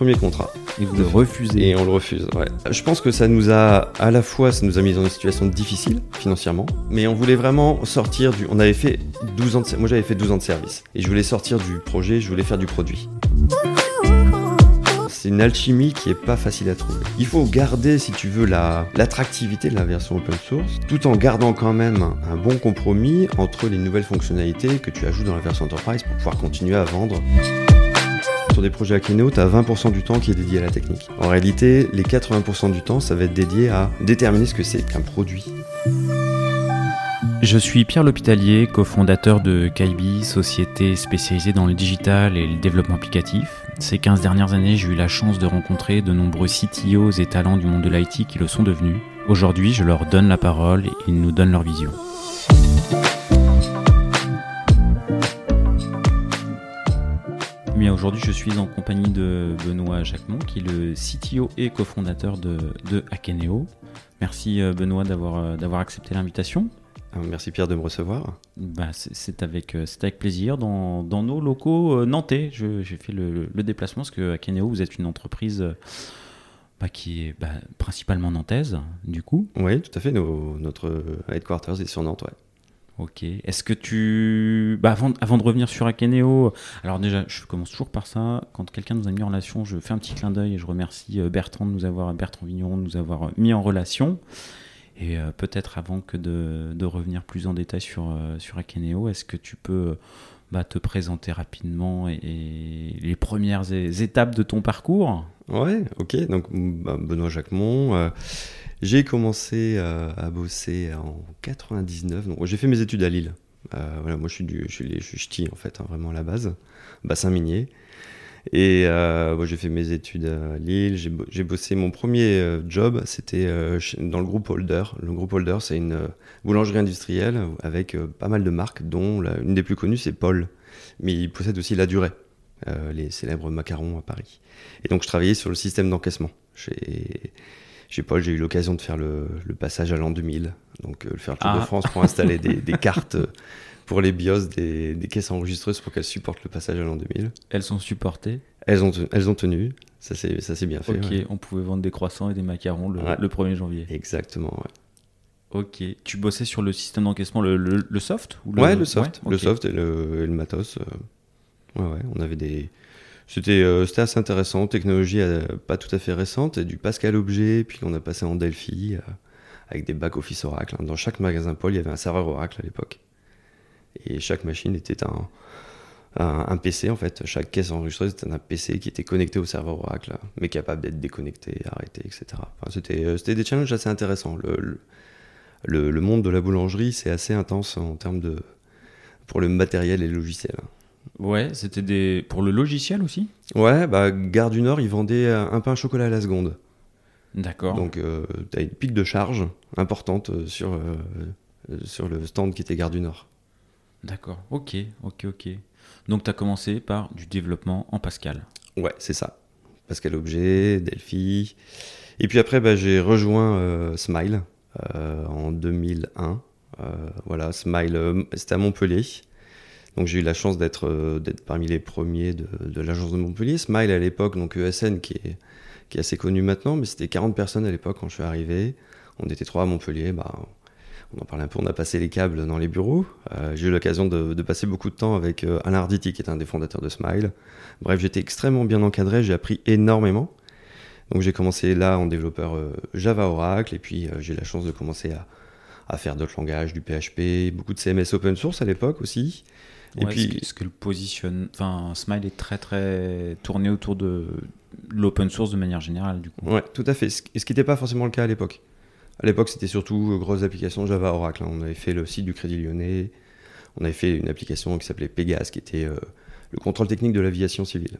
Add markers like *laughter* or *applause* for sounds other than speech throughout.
premier contrat. Et vous le refusez. Et on le refuse, ouais. Je pense que ça nous a, à la fois, ça nous a mis dans une situation difficile, financièrement, mais on voulait vraiment sortir du. On avait fait 12 ans de. Moi, j'avais fait 12 ans de service. Et je voulais sortir du projet, je voulais faire du produit. C'est une alchimie qui est pas facile à trouver. Il faut garder, si tu veux, la, l'attractivité de la version open source, tout en gardant quand même un bon compromis entre les nouvelles fonctionnalités que tu ajoutes dans la version enterprise pour pouvoir continuer à vendre. Sur des projets Akeneo, tu as 20% du temps qui est dédié à la technique. En réalité, les 80% du temps, ça va être dédié à déterminer ce que c'est qu'un produit. Je suis Pierre L'Hôpitalier, cofondateur de Kaibi, société spécialisée dans le digital et le développement applicatif. Ces 15 dernières années, j'ai eu la chance de rencontrer de nombreux CTOs et talents du monde de l'IT qui le sont devenus. Aujourd'hui, je leur donne la parole et ils nous donnent leur vision. Aujourd'hui, je suis en compagnie de Benoît Jacquemont, qui est le CTO et cofondateur de, de Akeneo. Merci euh, Benoît d'avoir euh, d'avoir accepté l'invitation. Ah, merci Pierre de me recevoir. Bah, c'est avec, euh, avec plaisir dans, dans nos locaux nantais. J'ai fait le, le, déplacement parce que Akeneo, vous êtes une entreprise bah, qui est bah, principalement nantaise, du coup. Oui, tout à fait. notre headquarters est sur Nantes, ouais. Ok. Est-ce que tu. Bah avant, de revenir sur Akeneo, alors déjà, je commence toujours par ça. Quand quelqu'un nous a mis en relation, je fais un petit clin d'œil et je remercie euh, Bertrand de nous avoir, Bertrand Vigneron de nous avoir euh, mis en relation. Et euh, peut-être avant que de, revenir plus en détail sur, sur est-ce que tu peux bah, te présenter rapidement et, les premières étapes de ton parcours Ouais, ok. Donc, bah, Benoît Jacquemont. J'ai commencé euh, à bosser en 99. Donc, j'ai fait mes études à Lille. Euh, voilà, moi, je suis du, je suis, je ch'ti, en fait, hein, vraiment à la base, bassin minier. Et euh, j'ai fait mes études à Lille. J'ai bossé mon premier job, c'était dans le groupe Holder. Le groupe Holder, c'est une boulangerie industrielle avec pas mal de marques, dont une des plus connues, c'est Paul. Mais il possède aussi La Durée, les célèbres macarons à Paris. Et donc, je travaillais sur le système d'encaissement. Chez chez Paul, j'ai eu l'occasion de faire le, passage à l'an 2000, donc euh, faire le Tour de ah. France pour installer des, cartes *laughs* pour les BIOS des, caisses enregistreuses pour qu'elles supportent le passage à l'an 2000. Elles sont supportées elles ont, elles ont tenu, ça c'est bien fait. Ok, on pouvait vendre des croissants et des macarons le, 1er janvier. Exactement, ouais. Ok, tu bossais sur le système d'encaissement, le, soft ou le... Ouais, le soft, le soft et le, matos. Euh. Ouais, ouais, on avait des, euh, c'était assez intéressant, technologie euh, pas tout à fait récente, du Pascal Objet, puis on a passé en Delphi euh, avec des back-office Oracle. Dans chaque magasin Paul, il y avait un serveur Oracle à l'époque. Et chaque machine était un, un, PC en fait. Chaque caisse enregistreuse était un PC qui était connecté au serveur Oracle, mais capable d'être déconnecté, arrêté, etc. c'était, des challenges assez intéressants. Le, le, le monde de la boulangerie, c'est assez intense en termes de pour le matériel et le logiciel. Ouais, c'était des pour le logiciel aussi? Ouais, bah Gare du Nord, ils vendaient un pain au chocolat à la seconde. D'accord. Donc euh, tu as une pique de charge importante euh, sur euh, sur le stand qui était Gare du Nord. D'accord. OK, OK, OK. Donc tu as commencé par du développement en Pascal. Ouais, c'est ça. Pascal Objet, Delphi. Et puis après, bah, j'ai rejoint Smile en 2001. voilà, Smile, c'était à Montpellier. Donc j'ai eu la chance d'être euh, d'être parmi les premiers de, de l'agence de Montpellier. Smile à l'époque, donc ESN qui est, qui est assez connu maintenant, mais c'était 40 personnes à l'époque quand je suis arrivé. On était trois à Montpellier. Bah, on en parle un peu, on a passé les câbles dans les bureaux. Euh, j'ai eu l'occasion de, de, passer beaucoup de temps avec euh, Alain Arditi, qui est un des fondateurs de Smile. Bref, j'étais extrêmement bien encadré, j'ai appris énormément. Donc j'ai commencé là en développeur Java Oracle, et puis j'ai eu la chance de commencer à, à faire d'autres langages, du PHP, beaucoup de CMS open source à l'époque aussi. Et puis, ce que, le positionne, enfin, Smile est très très tourné autour de l'open source de manière générale, du coup. Ouais, tout à fait. Et ce qui n'était pas forcément le cas à l'époque. À l'époque, c'était surtout euh, grosses applications Java Oracle. Hein. On avait fait le site du Crédit Lyonnais. On avait fait une application qui s'appelait Pegas, qui était euh, le contrôle technique de l'aviation civile.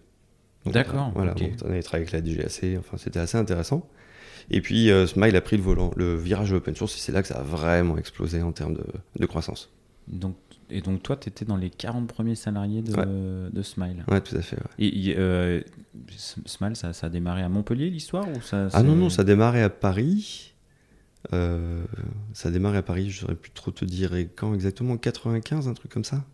D'accord. Voilà, on avait travaillé avec la DGAC. Enfin, c'était assez intéressant. Et puis, euh, Smile a pris le volant, le virage de l'open source, et c'est là que ça a vraiment explosé en termes de, de croissance. Donc, et donc, toi, tu étais dans les 40 premiers salariés de, de Smile. Ouais, tout à fait. Et, euh, Smile, ça, ça, a démarré à Montpellier, l'histoire ou ça, Ah non, non, ça a démarré à Paris. Euh, ça a démarré à Paris, je saurais plus trop te dire. Et quand exactement? 95, un truc comme ça?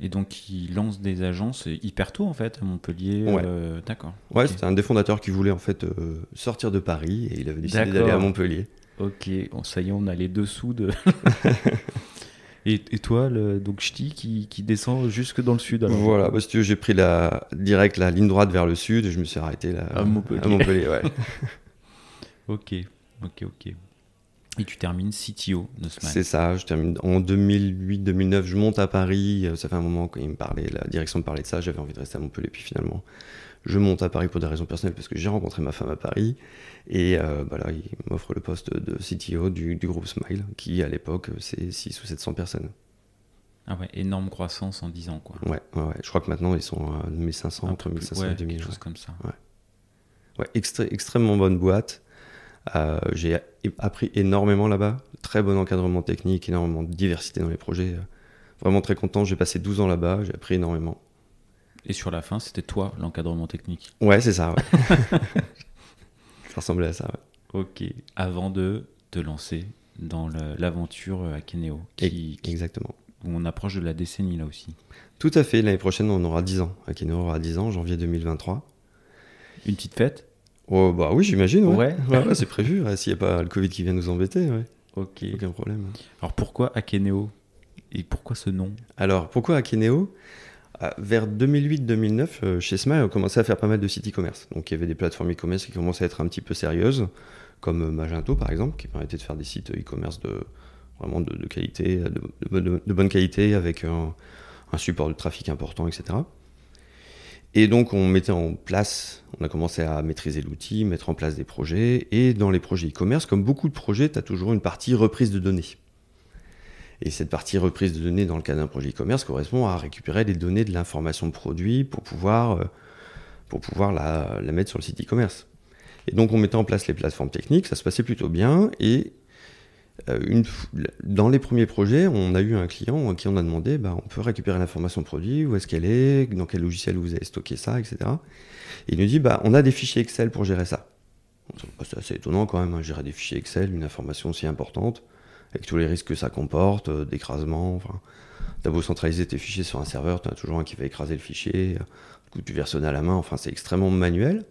Et donc, il lance des agences hyper tôt, en fait, à Montpellier. Ouais. euh, D'accord. Ouais, c'était un des fondateurs qui voulait en fait euh, sortir de Paris et il avait décidé d'aller à. Montpellier. Ok, bon, ça y est, on a les dessous de. *laughs* et, et toi, le, donc Ch'ti qui, qui descend jusque dans le sud alors? Voilà, tu veux, j'ai pris la direct la ligne droite vers le sud et je me suis arrêté là À Montpellier. à Montpellier, ouais. *laughs* Ok, ok, ok. Et tu termines CTO de Smile. C'est ça, je termine en 2008-2009, je monte à Paris, euh, ça fait un moment qu'il me parlait, la direction me parlait de ça, j'avais envie de rester à Montpellier, puis finalement, je monte à Paris pour des raisons personnelles parce que j'ai rencontré ma femme à Paris, et euh, bah là, il m'offre le poste de CTO du, du groupe Smile, qui à l'époque, c'est 6 ou 700 personnes. Ah ouais, énorme croissance en 10 ans, quoi. Ouais, ouais, ouais. je crois que maintenant, ils sont à 1500, Un entre peu plus- 1500 ouais, et 2000. quelque chose comme ça. Ouais, extré- extrêmement bonne boîte. Euh, j'ai appris énormément là-bas. Très bon encadrement technique, énormément de diversité dans les projets. Euh, Vraiment très content. J'ai passé 12 ans là-bas, j'ai appris énormément. Et sur la fin, c'était toi l'encadrement technique? Ouais, c'est ça, ouais. *laughs* *laughs* ça ressemblait à ça, ouais. Ok. Avant de te lancer dans l'aventure à Keneo, qui, qui- Exactement. où on approche de la décennie là aussi. Tout à fait. L'année prochaine, on aura 10 ans. Akino aura 10 ans, janvier 2023. Une petite fête? Oh, bah oui, j'imagine, ouais. Ouais. Ouais, ouais, c'est prévu. S'il n'y a pas le Covid qui vient nous embêter, ouais. Ok. Aucun problème. Alors pourquoi Akeneo? Et pourquoi ce nom? Alors, pourquoi Akeneo? Euh, Vers 2008-2009, euh, chez Smile, on commençait à faire pas mal de sites e-commerce. Donc, il y avait des plateformes e-commerce qui commençaient à être un petit peu sérieuses, comme euh, Magento, par exemple, qui permettait de faire des sites e-commerce de, vraiment de, de qualité, de, bonne- de bonne qualité, avec un, un support de trafic important, etc. Et donc, on mettait en place, on a commencé à maîtriser l'outil, mettre en place des projets. Et dans les projets e-commerce, comme beaucoup de projets, tu as toujours une partie reprise de données. Et cette partie reprise de données dans le cas d'un projet e-commerce correspond à récupérer des données de l'information produit pour pouvoir, euh, pour pouvoir la, la mettre sur le site e-commerce. Et donc on mettait en place les plateformes techniques, ça se passait plutôt bien. Et une f- dans les premiers projets, on a eu un client à qui on a demandé, bah, on peut récupérer l'information produit, où est-ce qu'elle est, dans quel logiciel vous avez stocké ça, etc. Et il nous dit, bah, on a des fichiers Excel pour gérer ça. Bah, C'est assez étonnant quand même, hein, gérer des fichiers Excel, une information si importante avec tous les risques que ça comporte, euh, d'écrasement. Enfin, t'as beau centraliser tes fichiers sur un serveur, t'en as toujours un qui va écraser le fichier. euh, Du coup, tu versionnes à la main. Enfin, c'est extrêmement manuel.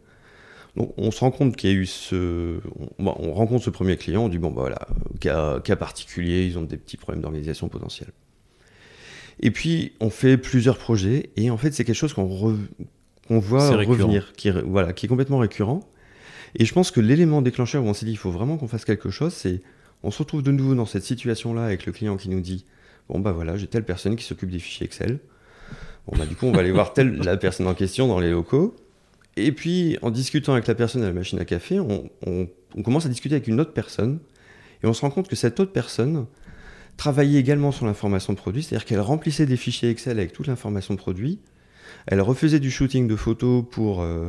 Donc, on se rend compte qu'il y a eu ce. On, on rencontre ce premier client, on dit bon, bah voilà, cas, cas particulier, ils ont des petits problèmes d'organisation potentiels. Et puis, on fait plusieurs projets, et en fait, c'est quelque chose qu'on re- voit revenir, qui est, voilà, qui est complètement récurrent. Et je pense que l'élément déclencheur où on s'est dit il faut vraiment qu'on fasse quelque chose, c'est on se retrouve de nouveau dans cette situation-là avec le client qui nous dit Bon, bah voilà, j'ai telle personne qui s'occupe des fichiers Excel. Bon, bah du coup, on va aller voir telle, la personne en question dans les locaux. Et puis, en discutant avec la personne à la machine à café, on, commence à discuter avec une autre personne. Et on se rend compte que cette autre personne travaillait également sur l'information produit, c'est-à-dire qu'elle remplissait des fichiers Excel avec toute l'information produit. Elle refaisait du shooting de photos pour, euh,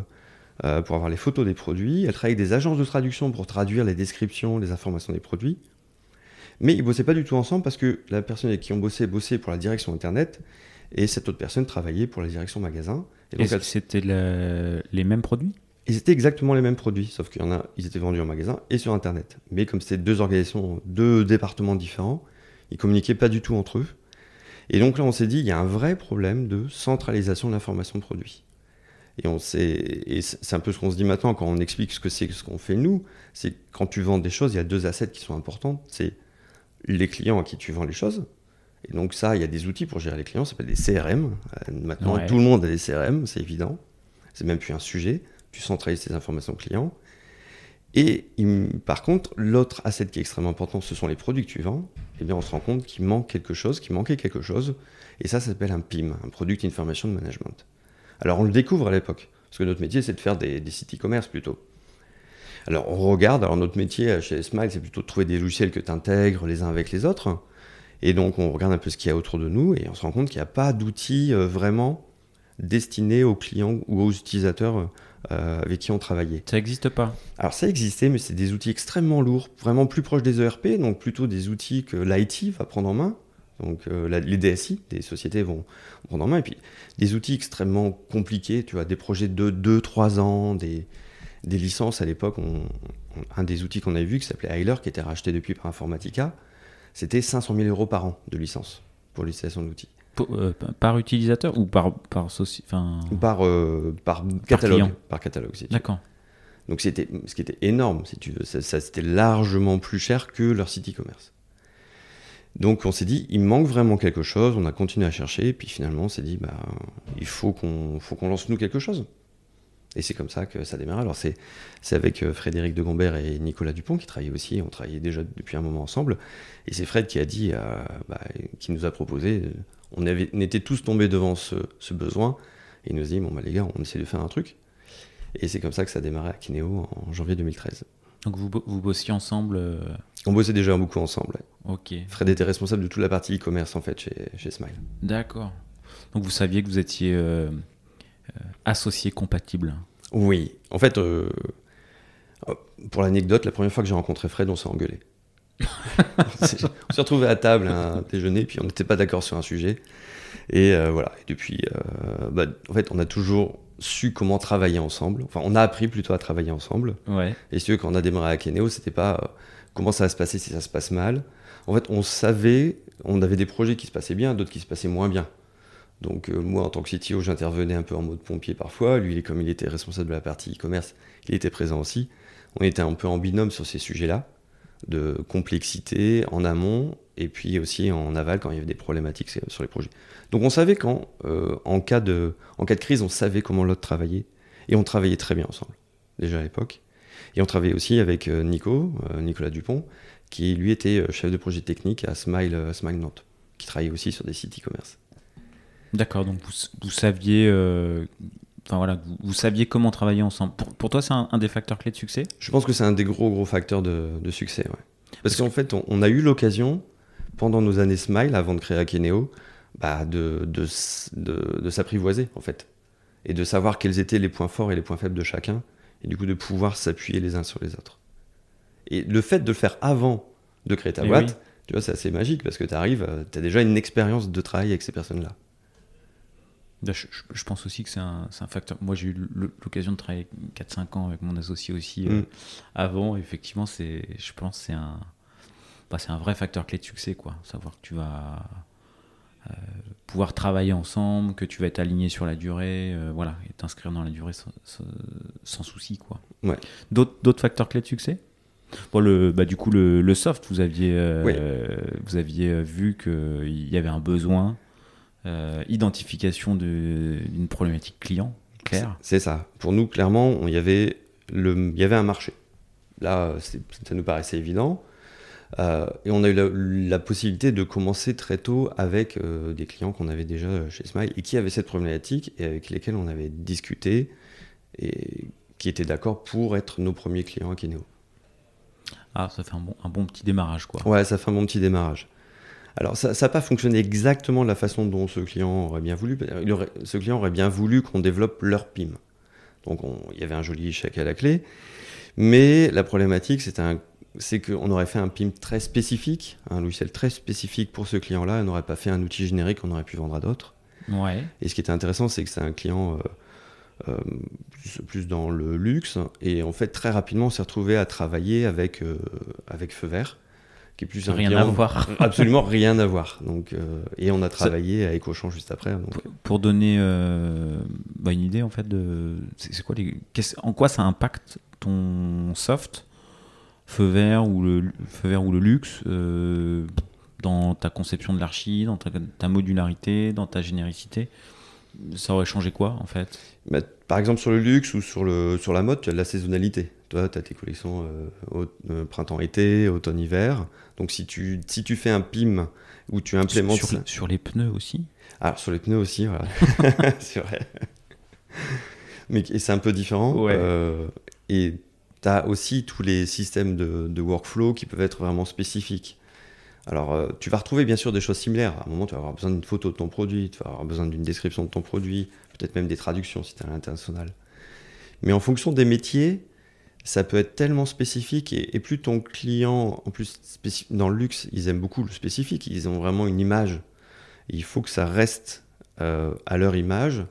euh, pour avoir les photos des produits. Elle travaillait avec des agences de traduction pour traduire les descriptions, les informations des produits. Mais ils bossaient pas du tout ensemble parce que la personne avec qui on bossait bossait pour la direction internet et cette autre personne travaillait pour la direction magasin. Est-ce que c'était les mêmes produits? Ils étaient exactement les mêmes produits, sauf qu'il y en a, ils étaient vendus en magasin et sur internet. Mais comme c'était deux organisations, deux départements différents, ils communiquaient pas du tout entre eux. Et donc là, on s'est dit, il y a un vrai problème de centralisation de l'information produit. Et on et c'est un peu ce qu'on se dit maintenant quand on explique ce que c'est, ce qu'on fait nous. C'est que quand tu vends des choses, il y a deux assets qui sont importants. C'est les clients à qui tu vends les choses. Et donc ça, il y a des outils pour gérer les clients, ça s'appelle des CRM. Euh, maintenant, Ouais. tout le monde a des CRM, c'est évident. C'est même plus un sujet. Tu centralises tes informations clients. Et il- par contre, l'autre asset qui est extrêmement important, ce sont les produits que tu vends. Eh bien, on se rend compte qu'il manque quelque chose, qu'il manquait quelque chose. Et ça, ça s'appelle un PIM, un Product Information Management. Alors, on le découvre à l'époque, parce que notre métier, c'est de faire des, des sites e-commerce plutôt. Alors, on regarde, alors notre métier euh, chez Smile, c'est plutôt de trouver des logiciels que tu intègres les uns avec les autres. Et donc, on regarde un peu ce qu'il y a autour de nous et on se rend compte qu'il n'y a pas d'outils euh, vraiment destinés aux clients ou aux utilisateurs euh, avec qui on travaillait. Ça n'existe pas. Alors ça existait, mais c'est des outils extrêmement lourds, vraiment plus proches des ERP, donc plutôt des outils que l'IT va prendre en main. Donc euh, la- les DSI, des sociétés vont prendre en main, et puis des outils extrêmement compliqués, tu vois, des projets de 2-3 ans, des, des licences à l'époque. on- on- un des outils qu'on avait vu qui s'appelait Heiler, qui était racheté depuis par Informatica, c'était 500 000 euros par an de licence pour l'utilisation de l'outil. euh, par utilisateur ou par par enfin par euh, par catalogue. par, catalogue d'accord. Donc c'était ce qui était énorme si tu veux. Ça, c'était largement plus cher que leur site e-commerce. Donc on s'est dit il manque vraiment quelque chose on a continué à chercher et puis finalement on s'est dit bah il faut qu'on faut qu'on lance nous quelque chose et c'est comme ça que ça démarre. Alors c'est, c'est avec euh, Frédéric de Gombert et Nicolas Dupont qui travaillaient aussi, on travaillait déjà depuis un moment ensemble. Et c'est Fred qui a dit, euh, bah, qui nous a proposé, euh, on, avait, on était tous tombés devant ce, ce besoin, et il nous a dit, bon bah les gars, on essaie de faire un truc. Et c'est comme ça que ça a démarré à Kineo en janvier 2013. Donc vous, vous bossiez ensemble On bossait déjà beaucoup ensemble. Ok. Fred était responsable de toute la partie e-commerce en fait chez, chez Smile. D'accord. Donc vous saviez que vous étiez euh, associé compatible Oui, en fait, euh, pour l'anecdote, la première fois que j'ai rencontré Fred, on s'est engueulé. *laughs* on s'est retrouvé à table à un déjeuner, puis on n'était pas d'accord sur un sujet. Et euh, voilà. Et depuis, bah, en fait, on a toujours su comment travailler ensemble. Enfin, on a appris plutôt à travailler ensemble. Ouais. Et si quand on a démarré à Keneo, c'était pas comment ça va se passer si ça se passe mal. En fait, on savait, on avait des projets qui se passaient bien, d'autres qui se passaient moins bien. Donc euh, moi, en tant que CTO, j'intervenais un peu en mode pompier parfois. Lui, comme il était responsable de la partie e-commerce, il était présent aussi. On était un peu en binôme sur ces sujets-là, de complexité en amont et puis aussi en aval quand il y avait des problématiques sur les projets. Donc on savait quand, euh, en, cas de, en cas de crise, on savait comment l'autre travaillait. Et on travaillait très bien ensemble, déjà à l'époque. Et on travaillait aussi avec euh, Nico, Nicolas Dupont, qui lui était chef de projet technique à Smile, Smile Nantes, qui travaillait aussi sur des sites e-commerce. D'accord, donc vous, saviez, euh, enfin voilà, vous, saviez comment travailler ensemble. Pour, toi, c'est un, des facteurs clés de succès? Je pense que c'est un des gros gros facteurs de, succès. Ouais. Parce, qu'en fait, on, a eu l'occasion pendant nos années Smile, avant de créer Akeneo, bah, de, de, de, s'apprivoiser en fait, et de savoir quels étaient les points forts et les points faibles de chacun, et du coup de pouvoir s'appuyer les uns sur les autres. Et le fait de le faire avant de créer ta boîte, tu vois, c'est assez magique parce que tu arrives, euh, tu as déjà une expérience de travail avec ces personnes-là. Je, pense aussi que c'est un, un, facteur. Moi, j'ai eu l'occasion de travailler 4-5 ans avec mon associé aussi euh, mm. avant. Effectivement, je pense que c'est un, bah, un vrai facteur clé de succès. Quoi. Savoir que tu vas euh, pouvoir travailler ensemble, que tu vas être aligné sur la durée, euh, voilà, et t'inscrire dans la durée sans, souci. Quoi. Ouais. D'autres facteurs clés de succès? Bon, le, bah, du coup, le, le soft, vous aviez, vous aviez vu qu'il y avait un besoin euh, identification d'une problématique client claire. C'est ça. Pour nous, clairement, il y avait, le, il y avait un marché. Là, ça nous paraissait évident. Euh, et on a eu la, possibilité de commencer très tôt avec euh, des clients qu'on avait déjà chez Smile et qui avaient cette problématique et avec lesquels on avait discuté et qui étaient d'accord pour être nos premiers clients à Kineo. Ah, ça fait un bon, un bon petit démarrage, quoi. Ouais, ça fait un bon petit démarrage. Alors ça n'a pas fonctionné exactement de la façon dont ce client aurait bien voulu. ce client aurait bien voulu qu'on développe leur PIM. Donc il y avait un joli chèque à la clé. Mais la problématique, c'est qu'on aurait fait un PIM très spécifique, un logiciel très spécifique pour ce client-là. On n'aurait pas fait un outil générique qu'on aurait pu vendre à d'autres. Ouais. Et ce qui était intéressant, c'est que c'est un client euh, euh, plus, dans le luxe. Et en fait, très rapidement, on s'est retrouvé à travailler avec, euh, avec Feu Vert qui est plus rien à voir. *laughs* absolument rien à voir. Donc, euh, et on a travaillé à EcoChamp juste après. Donc. Pour donner euh, bah, une idée en fait de, c'est quoi les, en quoi ça impacte ton soft, feu vert ou le feu vert ou le luxe euh, dans ta conception de l'archi, dans ta, modularité, dans ta généricité? Ça aurait changé quoi en fait? Bah, Par exemple sur le luxe ou sur le sur la mode, tu as de la saisonnalité. Toi, tu as tes collections printemps-été, automne-hiver. Donc si tu, si tu fais un PIM où tu implémentes... Sur, sur, les pneus aussi Alors sur les pneus aussi, voilà. *laughs* *laughs* c'est vrai. Mais c'est un peu différent. Euh, et tu as aussi tous les systèmes de, de, workflow qui peuvent être vraiment spécifiques. Alors, euh, tu vas retrouver bien sûr des choses similaires. À un moment, tu vas avoir besoin d'une photo de ton produit, tu vas avoir besoin d'une description de ton produit, peut-être même des traductions si tu es à l'international. Mais en fonction des métiers, ça peut être tellement spécifique et, plus ton client, en plus dans le luxe, ils aiment beaucoup le spécifique, ils ont vraiment une image. il faut que ça reste euh, à leur image.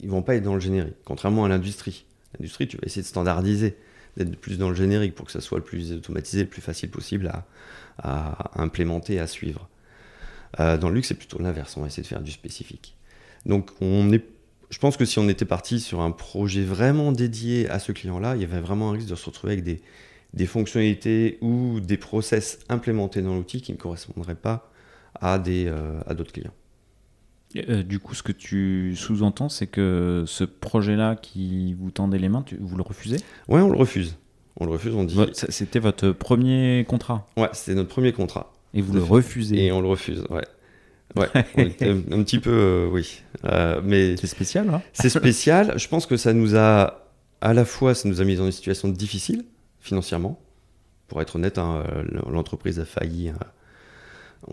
Ils vont pas être dans le générique, contrairement à l'industrie. L'industrie, tu vas essayer de standardiser, d'être plus dans le générique pour que ça soit le plus automatisé, le plus facile possible à, implémenter, à suivre. Euh, dans le luxe, c'est plutôt l'inverse. On va essayer de faire du spécifique. Donc, on est, je pense que si on était parti sur un projet vraiment dédié à ce client-là, il y avait vraiment un risque de se retrouver avec des, des fonctionnalités ou des process implémentés dans l'outil qui ne correspondraient pas à des euh, à d'autres clients. Euh, du coup, ce que tu sous-entends, c'est que ce projet-là qui vous tendait les mains, tu, vous le refusez? Ouais, on le refuse. On le refuse, on dit. C'était votre premier contrat? Ouais, c'était notre premier contrat. Et vous le refusez? Et on le refuse, ouais. Ouais, un, petit peu, euh, oui. mais c'est spécial, hein C'est spécial. Je pense que ça nous a, à la fois, ça nous a mis dans une situation difficile financièrement. Pour être honnête, hein, l'entreprise a failli. Hein.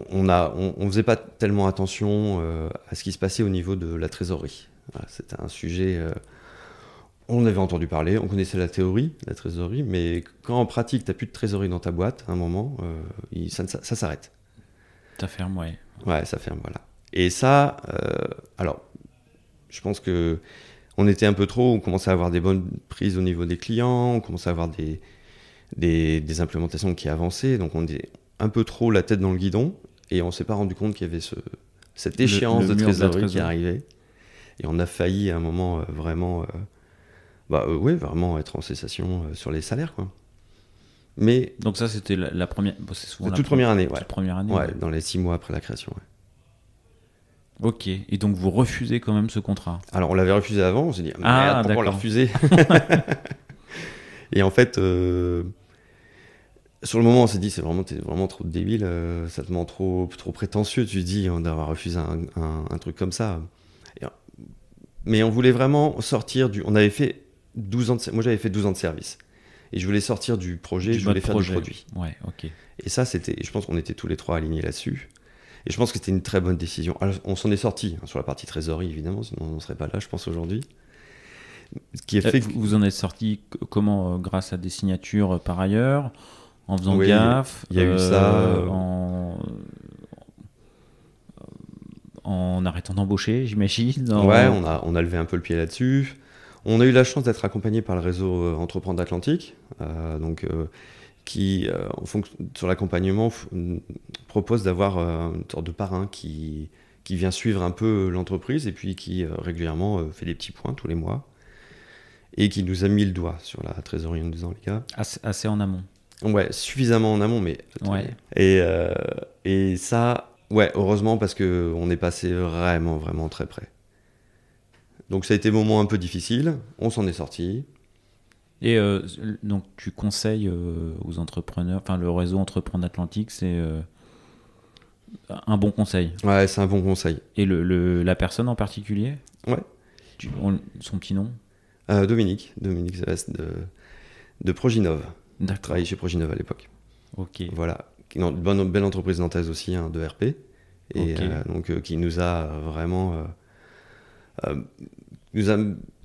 On ne on, faisait pas tellement attention euh, à ce qui se passait au niveau de la trésorerie. C'était un sujet. Euh, on avait entendu parler, on connaissait la théorie, la trésorerie, mais quand en pratique, tu n'as plus de trésorerie dans ta boîte, à un moment, euh, ça, ça, s'arrête. Ça ferme, ouais. Ouais, ça ferme, voilà. Et ça, alors, je pense que on était un peu trop, on commençait à avoir des bonnes prises au niveau des clients, on commençait à avoir des, des, implémentations qui avançaient, donc on est un peu trop la tête dans le guidon, et on s'est pas rendu compte qu'il y avait ce, cette échéance de, trésorerie qui arrivait. Et on a failli à un moment euh, vraiment, euh, bah, euh, ouais, vraiment être en cessation sur les salaires. Quoi. Mais, donc ça, c'était la, première... la toute première année, ouais. Première année, ouais, dans les six mois après la création. Ok, et donc vous refusez quand même ce contrat? Alors on l'avait refusé avant, on s'est dit, ah, pourquoi on l'a refusé? *laughs* Et en fait, euh, sur le moment, on s'est dit, c'est vraiment, vraiment trop débile, euh, ça te ment trop, trop prétentieux, tu dis, d'avoir refusé un, truc comme ça. mais on voulait vraiment sortir du. On avait fait 12 ans de, Moi, j'avais fait 12 ans de service. Et je voulais sortir du projet, je voulais faire du produit. Ouais, ok. Et ça, c'était. Je pense qu'on était tous les trois alignés là-dessus. Et je pense que c'était une très bonne décision. on s'en est sorti hein, sur la partie trésorerie, évidemment, sinon on ne serait pas là, je pense, aujourd'hui. Ce qui a fait Vous en êtes sorti comment euh, Grâce à des signatures euh, par ailleurs En faisant gaffe Il y a eu ça. Euh, en... en arrêtant d'embaucher, j'imagine. Ouais, on a, on a levé un peu le pied là-dessus. On a eu la chance d'être accompagné par le réseau Entreprendre d'Atlantique, donc qui, en fonction, sur l'accompagnement, propose d'avoir une sorte de parrain qui, qui vient suivre un peu l'entreprise et puis qui régulièrement fait des petits points tous les mois et qui nous a mis le doigt sur la trésorerie en nous disant, les gars. Assez, en amont. Ouais, suffisamment en amont, mais. Ouais. Et, euh, et ça, ouais, heureusement, parce qu'on est passé vraiment, vraiment très près. Donc ça a été un moment un peu difficile, on s'en est sorti. Et euh, donc tu conseilles euh, aux entrepreneurs, enfin le réseau Entreprendre Atlantique, c'est un bon conseil. Ouais, c'est un bon conseil. Et le, la personne en particulier? Ouais. son petit nom? Euh, Dominique, Dominique Zest de, de Proginov. D'accord. Travaillé chez Proginov à l'époque. Ok. Voilà. Une bonne, belle entreprise nantaise aussi, hein, de RP. Et euh, donc, euh, qui nous a vraiment. Nous a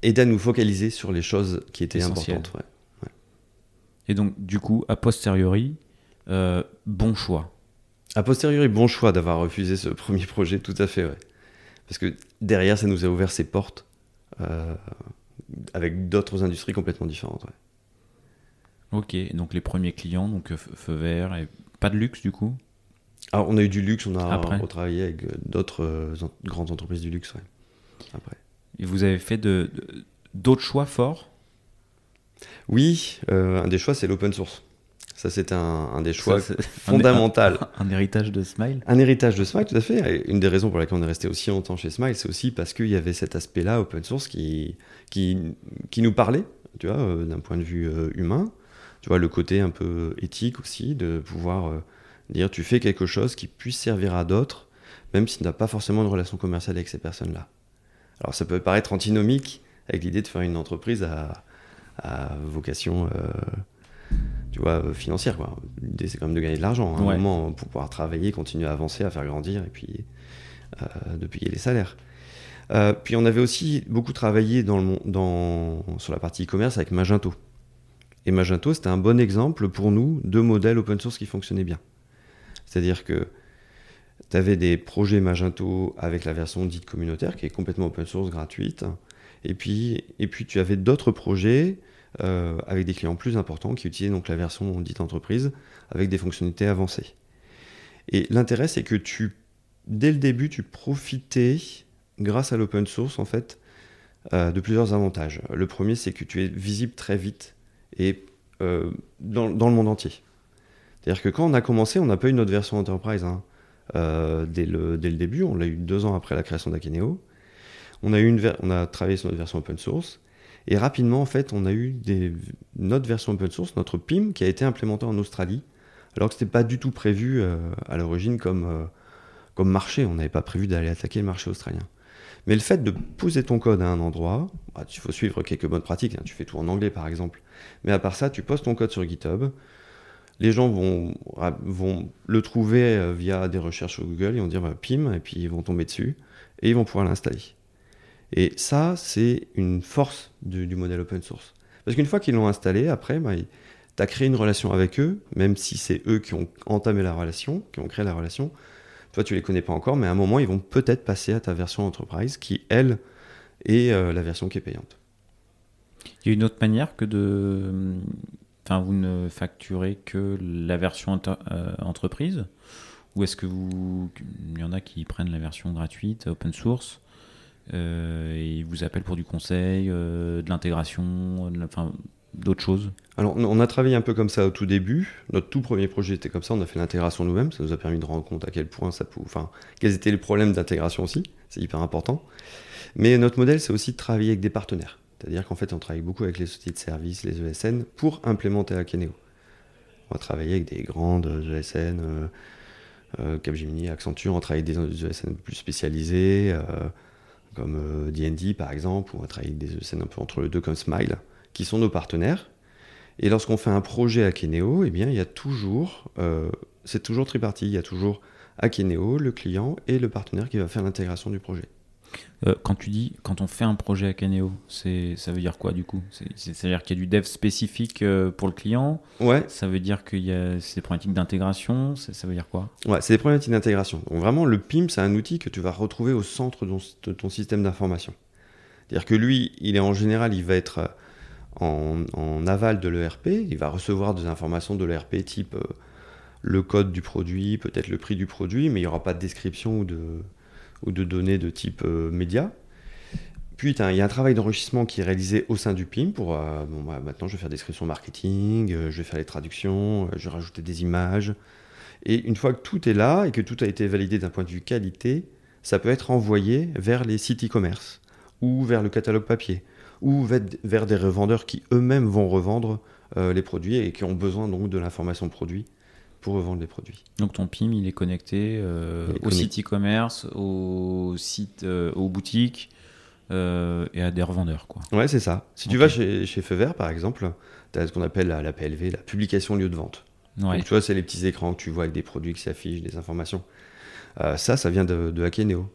aidé à nous focaliser sur les choses qui étaient importantes. Et donc, du coup, a posteriori, bon choix. A posteriori, bon choix d'avoir refusé ce *laughs* premier projet, tout à fait, ouais. Parce que derrière, ça nous a ouvert ses portes avec d'autres industries complètement différentes. Ok, donc les premiers clients, donc euh, feu vert, et pas de luxe du coup? Alors, on a eu du luxe, on a retravaillé avec euh, d'autres euh, grandes entreprises du luxe. Après. Et vous avez fait de, d'autres choix forts? Oui, un des choix c'est l'open source. Ça, c'est un, des choix fondamentaux. *laughs* Un, héritage de Smile? Un héritage de Smile, tout à fait. une des raisons pour laquelle on est resté aussi longtemps chez Smile, c'est aussi parce qu'il y avait cet aspect-là, open source, qui, qui, qui nous parlait, tu vois, euh, d'un point de vue euh, humain. Tu vois, le côté un peu éthique aussi, de pouvoir euh, dire tu fais quelque chose qui puisse servir à d'autres, même si tu n'as pas forcément une relation commerciale avec ces personnes-là. Alors, ça peut paraître antinomique avec l'idée de faire une entreprise à, à vocation tu vois, euh, financière. Quoi. L'idée, c'est quand même de gagner de l'argent. Un moment, pour pouvoir travailler, continuer à avancer, à faire grandir et puis euh, de payer les salaires. Euh, puis on avait aussi beaucoup travaillé dans le, dans, sur la partie e-commerce avec Magento. Et Magento, c'était un bon exemple pour nous de modèles open source qui fonctionnaient bien. C'est-à-dire que tu avais des projets Magento avec la version dite communautaire qui est complètement open source, gratuite. Et puis, et puis tu avais d'autres projets euh, avec des clients plus importants qui utilisaient donc la version dite entreprise avec des fonctionnalités avancées. Et l'intérêt, c'est que tu dès le début, tu profitais, grâce à l'open source, en fait, euh, de plusieurs avantages. Le premier, c'est que tu es visible très vite et euh, dans, le monde entier. C'est-à-dire que quand on a commencé, on n'a pas eu notre version Enterprise hein. Euh, dès, le, début. On l'a eu deux ans après la création d'Akeneo. On a, eu une on a travaillé sur notre version open source. Et rapidement, en fait, on a eu des, notre version open source, notre PIM, qui a été implémentée en Australie, alors que ce n'était pas du tout prévu à l'origine comme, comme marché. On n'avait pas prévu d'aller attaquer le marché australien. Mais le fait de poser ton code à un endroit, bah, il faut suivre quelques bonnes pratiques. Hein. Tu fais tout en anglais, par exemple. Mais à part ça, tu poses ton code sur GitHub. Les gens vont, vont le trouver euh, via des recherches sur Google. Ils vont dire bah, PIM, et puis ils vont tomber dessus. Et ils vont pouvoir l'installer. Et ça, c'est une force du, modèle open source. Parce qu'une fois qu'ils l'ont installé, après, bah, tu as créé une relation avec eux, même si c'est eux qui ont entamé la relation, qui ont créé la relation toi, tu les connais pas encore, mais à un moment, ils vont peut-être passer à ta version Enterprise qui, elle, est euh, la version qui est payante. Il y a une autre manière que de. Enfin, vous ne facturez que la version euh, entreprise Ou est-ce que vous. Il y en a qui prennent la version gratuite, open source, euh, et ils vous appellent pour du conseil, de l'intégration, enfin, d'autres choses? Alors, on a travaillé un peu comme ça au tout début. Notre tout premier projet était comme ça. On a fait l'intégration nous-mêmes. Ça nous a permis de rendre compte à quel point ça pouvait. Enfin, quels étaient les problèmes d'intégration aussi. C'est hyper important. Mais notre modèle, c'est aussi de travailler avec des partenaires. C'est-à-dire qu'en fait, on travaille beaucoup avec les sociétés de services, les ESN, pour implémenter Akeneo. On va travailler avec des grandes ESN, euh, euh, Capgemini, Accenture. On travaille avec des ESN plus spécialisés, euh, comme D&D par exemple. Ou on va travailler avec des ESN un peu entre les deux, comme Smile qui sont nos partenaires. Et lorsqu'on fait un projet à Keneo, eh bien, il y a toujours, euh, c'est toujours tripartite. Il y a toujours Akeneo, le client et le partenaire qui va faire l'intégration du projet. Euh, quand tu dis, quand on fait un projet à Keneo, ça veut dire quoi du coup? C'est-à-dire qu'il y a du dev spécifique euh, pour le client? Ouais. Ça veut dire qu'il y a des problématiques d'intégration? Ça veut dire quoi? Ouais, c'est des problématiques d'intégration. Donc vraiment, le PIM, c'est un outil que tu vas retrouver au centre de ton système d'information. C'est-à-dire que lui, il est en général, il va être en, aval de l'ERP, il va recevoir des informations de l'ERP type euh, le code du produit, peut-être le prix du produit, mais il n'y aura pas de description ou de, ou de données de type euh, média. Puis il y a un travail d'enrichissement qui est réalisé au sein du PIM pour euh, bah, maintenant je vais faire des descriptions marketing, je vais faire les traductions, je vais rajouter des images. Et une fois que tout est là et que tout a été validé d'un point de vue qualité, ça peut être envoyé vers les sites e-commerce ou vers le catalogue papier ou vers des revendeurs qui eux-mêmes vont revendre euh, les produits et qui ont besoin donc de l'information produit pour revendre les produits. Donc ton PIM, il est connecté euh, au site e-commerce, au site, euh, aux boutiques et à des revendeurs. Quoi. Ouais, c'est ça. Si tu vas chez, chez Feu par exemple, tu as ce qu'on appelle la, PLV, la publication lieu de vente. Donc, tu vois, c'est les petits écrans que tu vois avec des produits qui s'affichent, des informations. ça, ça vient de, de Akeneo.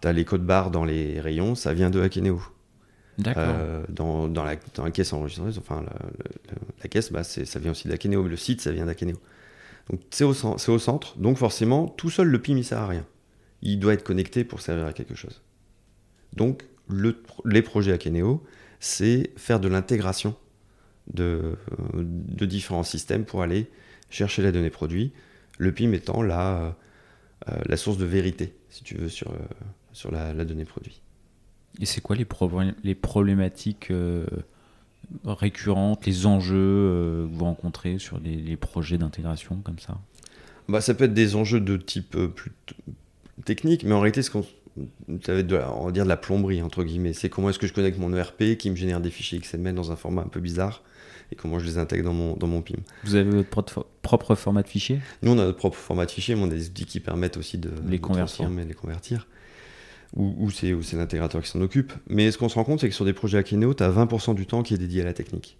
Tu as les codes barres dans les rayons, ça vient de Akeneo. Euh, dans, dans, la, dans, la, caisse enregistreuse, enfin la, caisse, bah, ça vient aussi d'Akeneo, le site, ça vient d'Akeneo. Donc c'est au, centre, donc forcément, tout seul, le PIM, il sert à rien. Il doit être connecté pour servir à quelque chose. Donc le, les projets Akeneo, c'est faire de l'intégration de, différents systèmes pour aller chercher la donnée produit, le PIM étant la, euh, la source de vérité, si tu veux, sur, sur la, donnée produit. Et c'est quoi les, problématiques euh, récurrentes, les enjeux euh, que vous rencontrez sur les, projets d'intégration comme ça bah, Ça peut être des enjeux de type euh, plus technique, mais en réalité, ce qu'on de on va dire de la plomberie, entre guillemets. C'est comment est-ce que je connecte mon ERP qui me génère des fichiers XML dans un format un peu bizarre et comment je les intègre dans mon, dans mon PIM. Vous avez votre propre format de fichier? Nous, on a notre propre format de fichier, mais on a des outils qui permettent aussi de les convertir. les convertir ou, c'est l'intégrateur qui s'en occupe. Mais ce qu'on se rend compte, c'est que sur des projets Akeneo, tu as 20% du temps qui est dédié à la technique.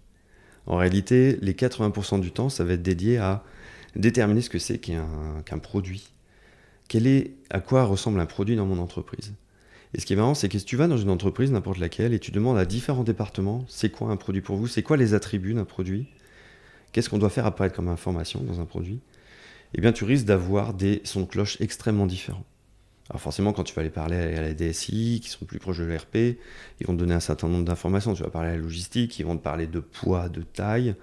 En réalité, les 80% du temps, ça va être dédié à déterminer ce que c'est qu'un produit. Quel est, à quoi ressemble un produit dans mon entreprise Et ce qui est marrant, c'est que si tu vas dans une entreprise, n'importe laquelle, et tu demandes à différents départements, c'est quoi un produit pour vous C'est quoi les attributs d'un produit Qu'est-ce qu'on doit faire apparaître comme information dans un produit Eh bien, tu risques d'avoir des sons de cloche extrêmement différents. Alors forcément, quand tu vas aller parler à la DSI, qui sont plus proches de l'ERP, ils vont te donner un certain nombre d'informations. Tu vas parler à la logistique, ils vont te parler de poids, de taille.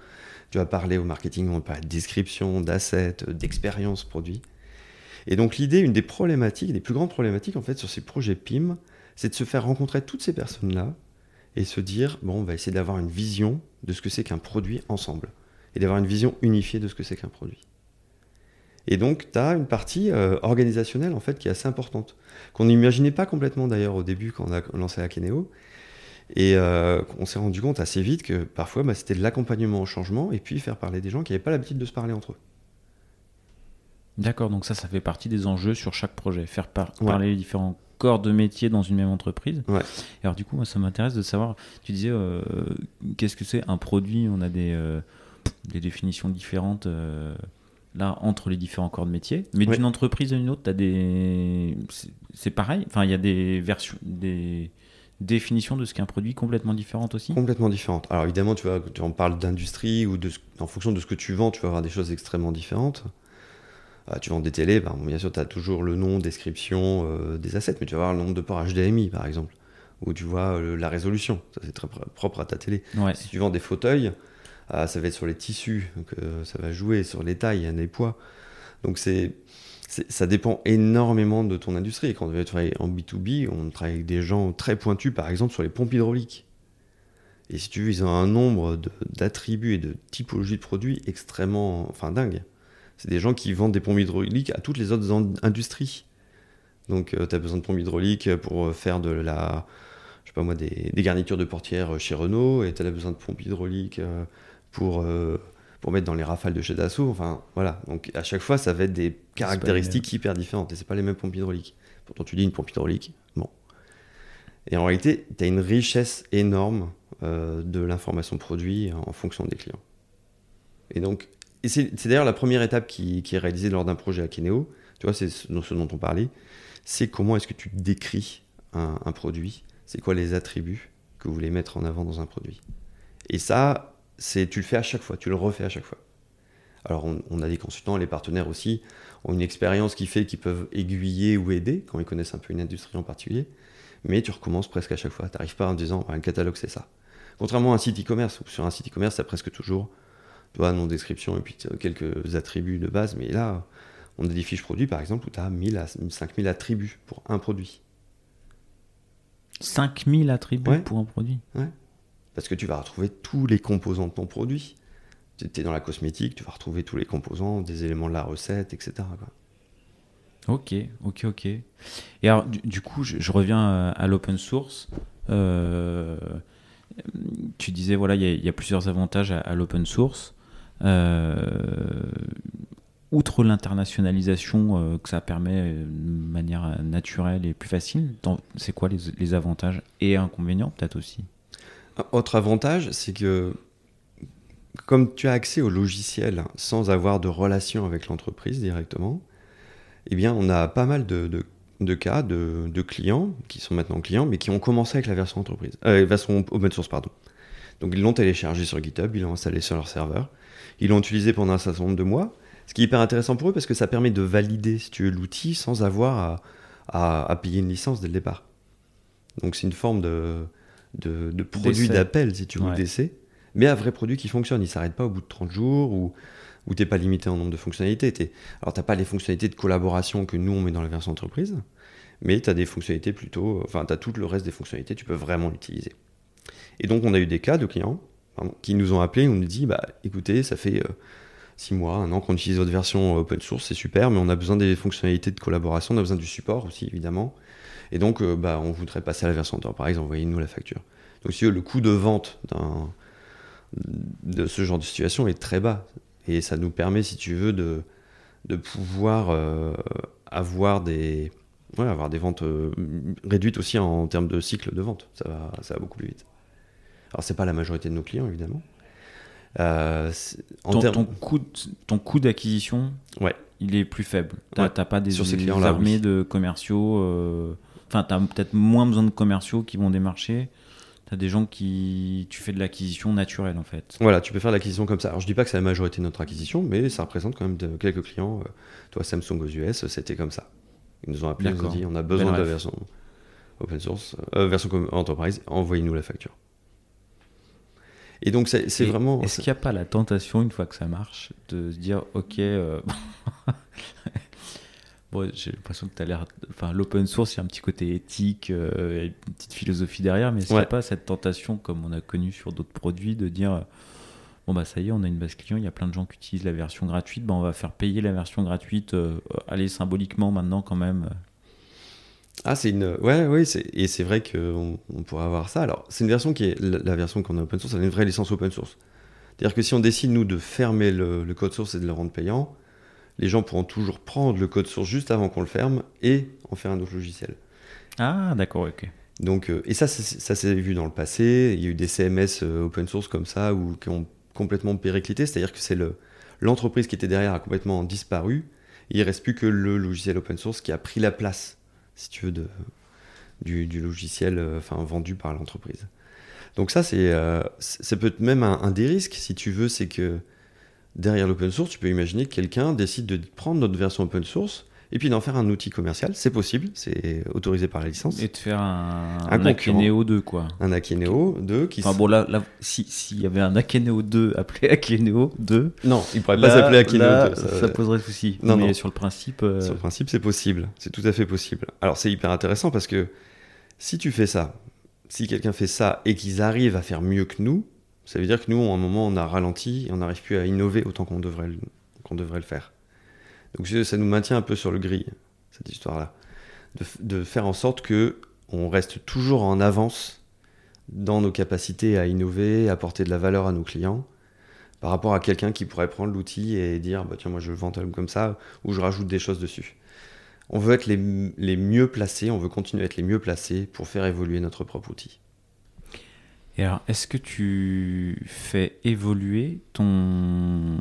Tu vas parler au marketing, ils vont te parler de description, d'assets, d'expérience produit. Et donc l'idée, une des problématiques, des plus grandes problématiques en fait sur ces projets PIM, c'est de se faire rencontrer toutes ces personnes-là et se dire, bon, on va essayer d'avoir une vision de ce que c'est qu'un produit ensemble. Et d'avoir une vision unifiée de ce que c'est qu'un produit. Et donc, tu as une partie euh, organisationnelle, en fait, qui est assez importante, qu'on n'imaginait pas complètement d'ailleurs au début quand on a lancé Akeneo. Et euh, on s'est rendu compte assez vite que parfois, bah, c'était de l'accompagnement au changement et puis faire parler des gens qui n'avaient pas l'habitude de se parler entre eux. D'accord, donc ça, ça fait partie des enjeux sur chaque projet, faire parler les différents corps de métier dans une même entreprise. Ouais. Alors du coup, moi, ça m'intéresse de savoir, tu disais, euh, qu'est-ce que c'est un produit? On a des, euh, des définitions différentes euh, là entre les différents corps de métier, mais Ouais. d'une entreprise à une autre, as des... c'est- pareil. Enfin, il y a des versions, des définitions de ce qu'est un produit complètement différentes aussi. Complètement différente. Alors évidemment, tu vois, tu en parles d'industrie ou de ce- en fonction de ce que tu vends, tu vas avoir des choses extrêmement différentes. Ah, tu vends des télés, ben, bien sûr, tu as toujours le nom, description euh, des assets, mais tu vas avoir le nombre de ports HDMI, par exemple, ou tu vois euh, la résolution. Ça, c'est très pr- propre à ta télé. Ouais. Si tu vends des fauteuils, ah, ça va être sur les tissus, euh, ça va jouer sur les tailles, les poids. Donc c'est, ça dépend énormément de ton industrie. Quand on veut travailler en B2B, on travaille avec des gens très pointus, par exemple sur les pompes hydrauliques. Et si tu veux, ils ont un nombre d'attributs et de typologies de produits extrêmement, enfin dingue. C'est des gens qui vendent des pompes hydrauliques à toutes les autres industries. Donc tu as besoin de pompes hydrauliques pour euh, faire de la, je sais pas moi, des, garnitures de portières chez Renault, et tu as besoin de pompes hydrauliques euh, pour, euh, pour mettre dans les rafales de chez Dassault. Enfin, voilà. Donc, à chaque fois, ça va être des caractéristiques hyper différentes, et c'est pas les mêmes pompes hydrauliques. Pourtant, tu dis une pompe hydraulique. Bon. Et en réalité, tu as une richesse énorme euh, de l'information produit en fonction des clients. Et donc, et c'est d'ailleurs la première étape qui, qui est réalisée lors d'un projet à Kineo. Tu vois, c'est ce, ce dont on parlait. C'est comment est-ce que tu décris un, un produit? C'est quoi les attributs que vous voulez mettre en avant dans un produit? Et ça, c'est tu le fais à chaque fois, tu le refais à chaque fois. Alors on, on a des consultants, les partenaires aussi ont une expérience qui fait qu'ils peuvent aiguiller ou aider quand ils connaissent un peu une industrie en particulier, mais tu recommences presque à chaque fois. Tu n'arrives pas en disant Ah, le catalogue c'est ça. Contrairement à un site e-commerce, où sur un site e-commerce, tu as presque toujours tu vois, nom, description et puis quelques attributs de base, mais là, on a des fiches produits par exemple où tu as 1000 à 5000 attributs pour un produit. 5000 attributs Ouais. pour un produit. Parce que tu vas retrouver tous les composants de ton produit. Tu es dans la cosmétique, tu vas retrouver tous les composants, des éléments de la recette, etc. Ok, ok, ok. Et alors, du, coup, je, reviens à, à l'open source. Euh, tu disais, voilà, il y, a- plusieurs avantages à, l'open source. Euh, outre l'internationalisation euh, que ça permet euh, de manière euh, naturelle et plus facile, c'est quoi les, avantages et inconvénients peut-être aussi? Autre avantage, c'est que comme tu as accès au logiciel sans avoir de relation avec l'entreprise directement, eh bien, on a pas mal de, de- cas de, de clients qui sont maintenant clients, mais qui ont commencé avec la version entreprise, euh, version open source, pardon. Donc, ils l'ont téléchargé sur GitHub, ils l'ont installé sur leur serveur, ils l'ont utilisé pendant un certain nombre de mois, ce qui est hyper intéressant pour eux parce que ça permet de valider, si tu veux, l'outil sans avoir à, à- à payer une licence dès le départ. Donc, c'est une forme de, de, de produit D'essai. d'appel, si tu veux, Ouais. d'essai, mais un vrai produit qui fonctionne. Il ne s'arrête pas au bout de 30 jours ou où tu n'es pas limité en nombre de fonctionnalités. Alors, tu n'as pas les fonctionnalités de collaboration que nous, on met dans la version entreprise, mais tu as des fonctionnalités plutôt. Enfin, tu as tout le reste des fonctionnalités, tu peux vraiment l'utiliser. Et donc, on a eu des cas de clients pardon, qui nous ont appelés, on nous dit bah, écoutez, ça fait 6 mois, un an qu'on utilise votre version euh, open source, c'est super, mais on a besoin des fonctionnalités de collaboration, on a besoin du support aussi, évidemment. Et donc, euh, bah, on voudrait passer à la version enterprise, envoyez-nous la facture. Donc, si tu veux, le coût de vente de ce genre de situation est très bas. Et ça nous permet, si tu veux, de, de pouvoir euh, avoir, des, ouais, avoir des ventes euh, réduites aussi en, termes de cycle de vente. Ça va, ça va beaucoup plus vite. Alors, c'est pas la majorité de nos clients, évidemment. Euh, en ton, ton coût, ton coût d'acquisition, Ouais. il est plus faible. Ouais. t'as pas des, Sur ces des clients-là, armées oui. de commerciaux. Enfin, t'as peut-être moins besoin de commerciaux qui vont démarcher. T'as des gens qui. Tu fais de l'acquisition naturelle en fait. Voilà, tu peux faire l'acquisition comme ça. Alors, je dis pas que c'est la majorité de notre acquisition, mais ça représente quand même de- quelques clients. Euh, Toi, Samsung aux US, c'était comme ça. Ils nous ont appelé, ils nous ont dit on a besoin Belle de la version open source, euh, version enterprise, envoyez-nous la facture. Et donc, c'est vraiment. Est-ce qu'il n'y a pas la tentation, une fois que ça marche, de se dire Ok, euh, *laughs* Bon, j'ai l'impression que tu as l'air. Enfin, l'open source, il y a un petit côté éthique, euh, une petite philosophie derrière, mais c'est pas cette tentation, comme on a connu sur d'autres produits, de dire bon, bah ça y est, on a une base client, il y a plein de gens qui utilisent la version gratuite, bah, on va faire payer la version gratuite, euh, allez, symboliquement maintenant quand même. Ah, c'est une. Ouais, oui, et c'est vrai qu'on on pourrait avoir ça. Alors, c'est une version qui est. La, version qu'on a open source, elle a une vraie licence open source. C'est-à-dire que si on décide, nous, de fermer le, le code source et de le rendre payant, les gens pourront toujours prendre le code source juste avant qu'on le ferme et en faire un autre logiciel. Ah, d'accord, ok. Donc, euh, et ça, ça s'est vu dans le passé. Il y a eu des CMS euh, open source comme ça ou qui ont complètement périclité, c'est-à-dire que c'est l'entreprise qui était derrière a complètement disparu. il ne reste plus que le logiciel open source qui a pris la place, si tu veux, de, du, logiciel euh, enfin, vendu par l'entreprise. Donc ça, c'est ça peut être même un, un, des risques, si tu veux, c'est que derrière l'open source, tu peux imaginer que quelqu'un décide de prendre notre version open source et puis d'en faire un outil commercial. C'est possible, c'est autorisé par la licence. Et de faire un, un, Akeneo 2, quoi. Un Akeneo 2 qui. Enfin bon, là, là s'il y avait un Akeneo 2 appelé Akeneo 2. Non, il pourrait pas s'appeler Akeneo 2. Ça, poserait souci. Non, mais sur le principe. Euh, sur le principe, c'est possible. C'est tout à fait possible. Alors c'est hyper intéressant parce que si tu fais ça, si quelqu'un fait ça et qu'ils arrivent à faire mieux que nous, ça veut dire que nous, à un moment, on a ralenti et on n'arrive plus à innover autant qu'on devrait, le faire. Donc ça nous maintient un peu sur le grill, cette histoire-là. De, faire en sorte que on reste toujours en avance dans nos capacités à innover, à apporter de la valeur à nos clients, par rapport à quelqu'un qui pourrait prendre l'outil et dire bah, tiens, moi je le vends comme ça, ou je rajoute des choses dessus. On veut être les mieux placés, on veut continuer à être les mieux placés pour faire évoluer notre propre outil. Et alors, est-ce que tu fais évoluer ton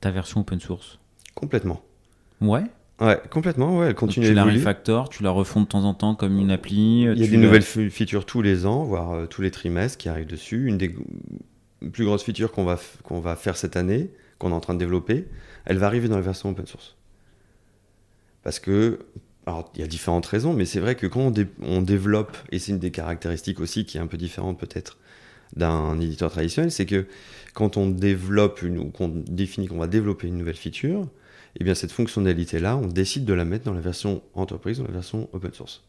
ta version open source? Complètement. Ouais? Ouais, complètement, ouais, elle continue tu la refactores, tu la refonds de temps en temps comme une appli. Il y a des nouvelles features tous les ans, voire euh, tous les trimestres qui arrivent dessus. Une des plus grosses features qu'on va, qu'on va faire cette année, qu'on est en train de développer, elle va arriver dans la version open source. Parce que alors, il y a différentes raisons, mais c'est vrai que quand on, développe, et c'est une des caractéristiques aussi qui est un peu différente peut-être d'un éditeur traditionnel, c'est que quand on développe une, ou qu'on définit qu'on va développer une nouvelle feature, eh bien cette fonctionnalité-là, on décide de la mettre dans la version entreprise, dans la version open source.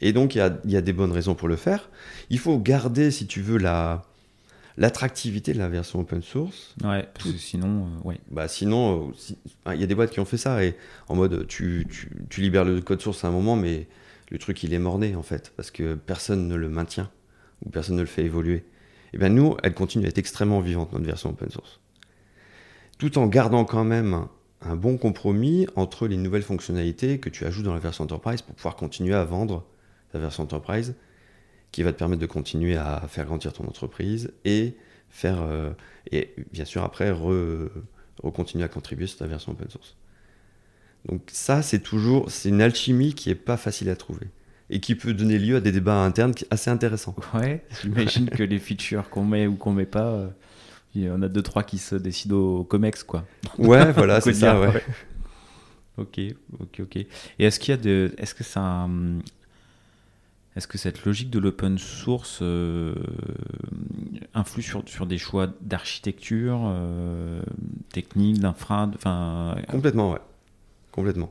Et donc il y a, y a, des bonnes raisons pour le faire. Il faut garder, si tu veux, la, l'attractivité de la version open source. Ouais, parce que sinon, euh, ouais. Bah sinon, euh, il y a des boîtes qui ont fait ça et en mode tu, tu, tu, libères le code source à un moment, mais le truc il est morné en fait parce que personne ne le maintient ou personne ne le fait évoluer. Et bien nous, elle continue à être extrêmement vivante notre version open source, tout en gardant quand même un bon compromis entre les nouvelles fonctionnalités que tu ajoutes dans la version enterprise pour pouvoir continuer à vendre ta version enterprise qui va te permettre de continuer à faire grandir ton entreprise et faire euh, et bien sûr après re, continuer à contribuer sur ta version open source. Donc ça c'est toujours c'est une alchimie qui est pas facile à trouver et qui peut donner lieu à des débats internes assez intéressants. Ouais, j'imagine que les features qu'on met ou qu'on met pas, euh, il y en a deux trois qui se décident au Comex quoi. Ouais, voilà, *laughs* c'est ça. Ouais. Ok, ok, ok. Et est-ce qu'il y a de, est-ce que ça, est-ce que cette logique de l'open source euh, influe sur, des choix d'architecture, euh, technique, d'infra enfin... Complètement, ouais. Complètement.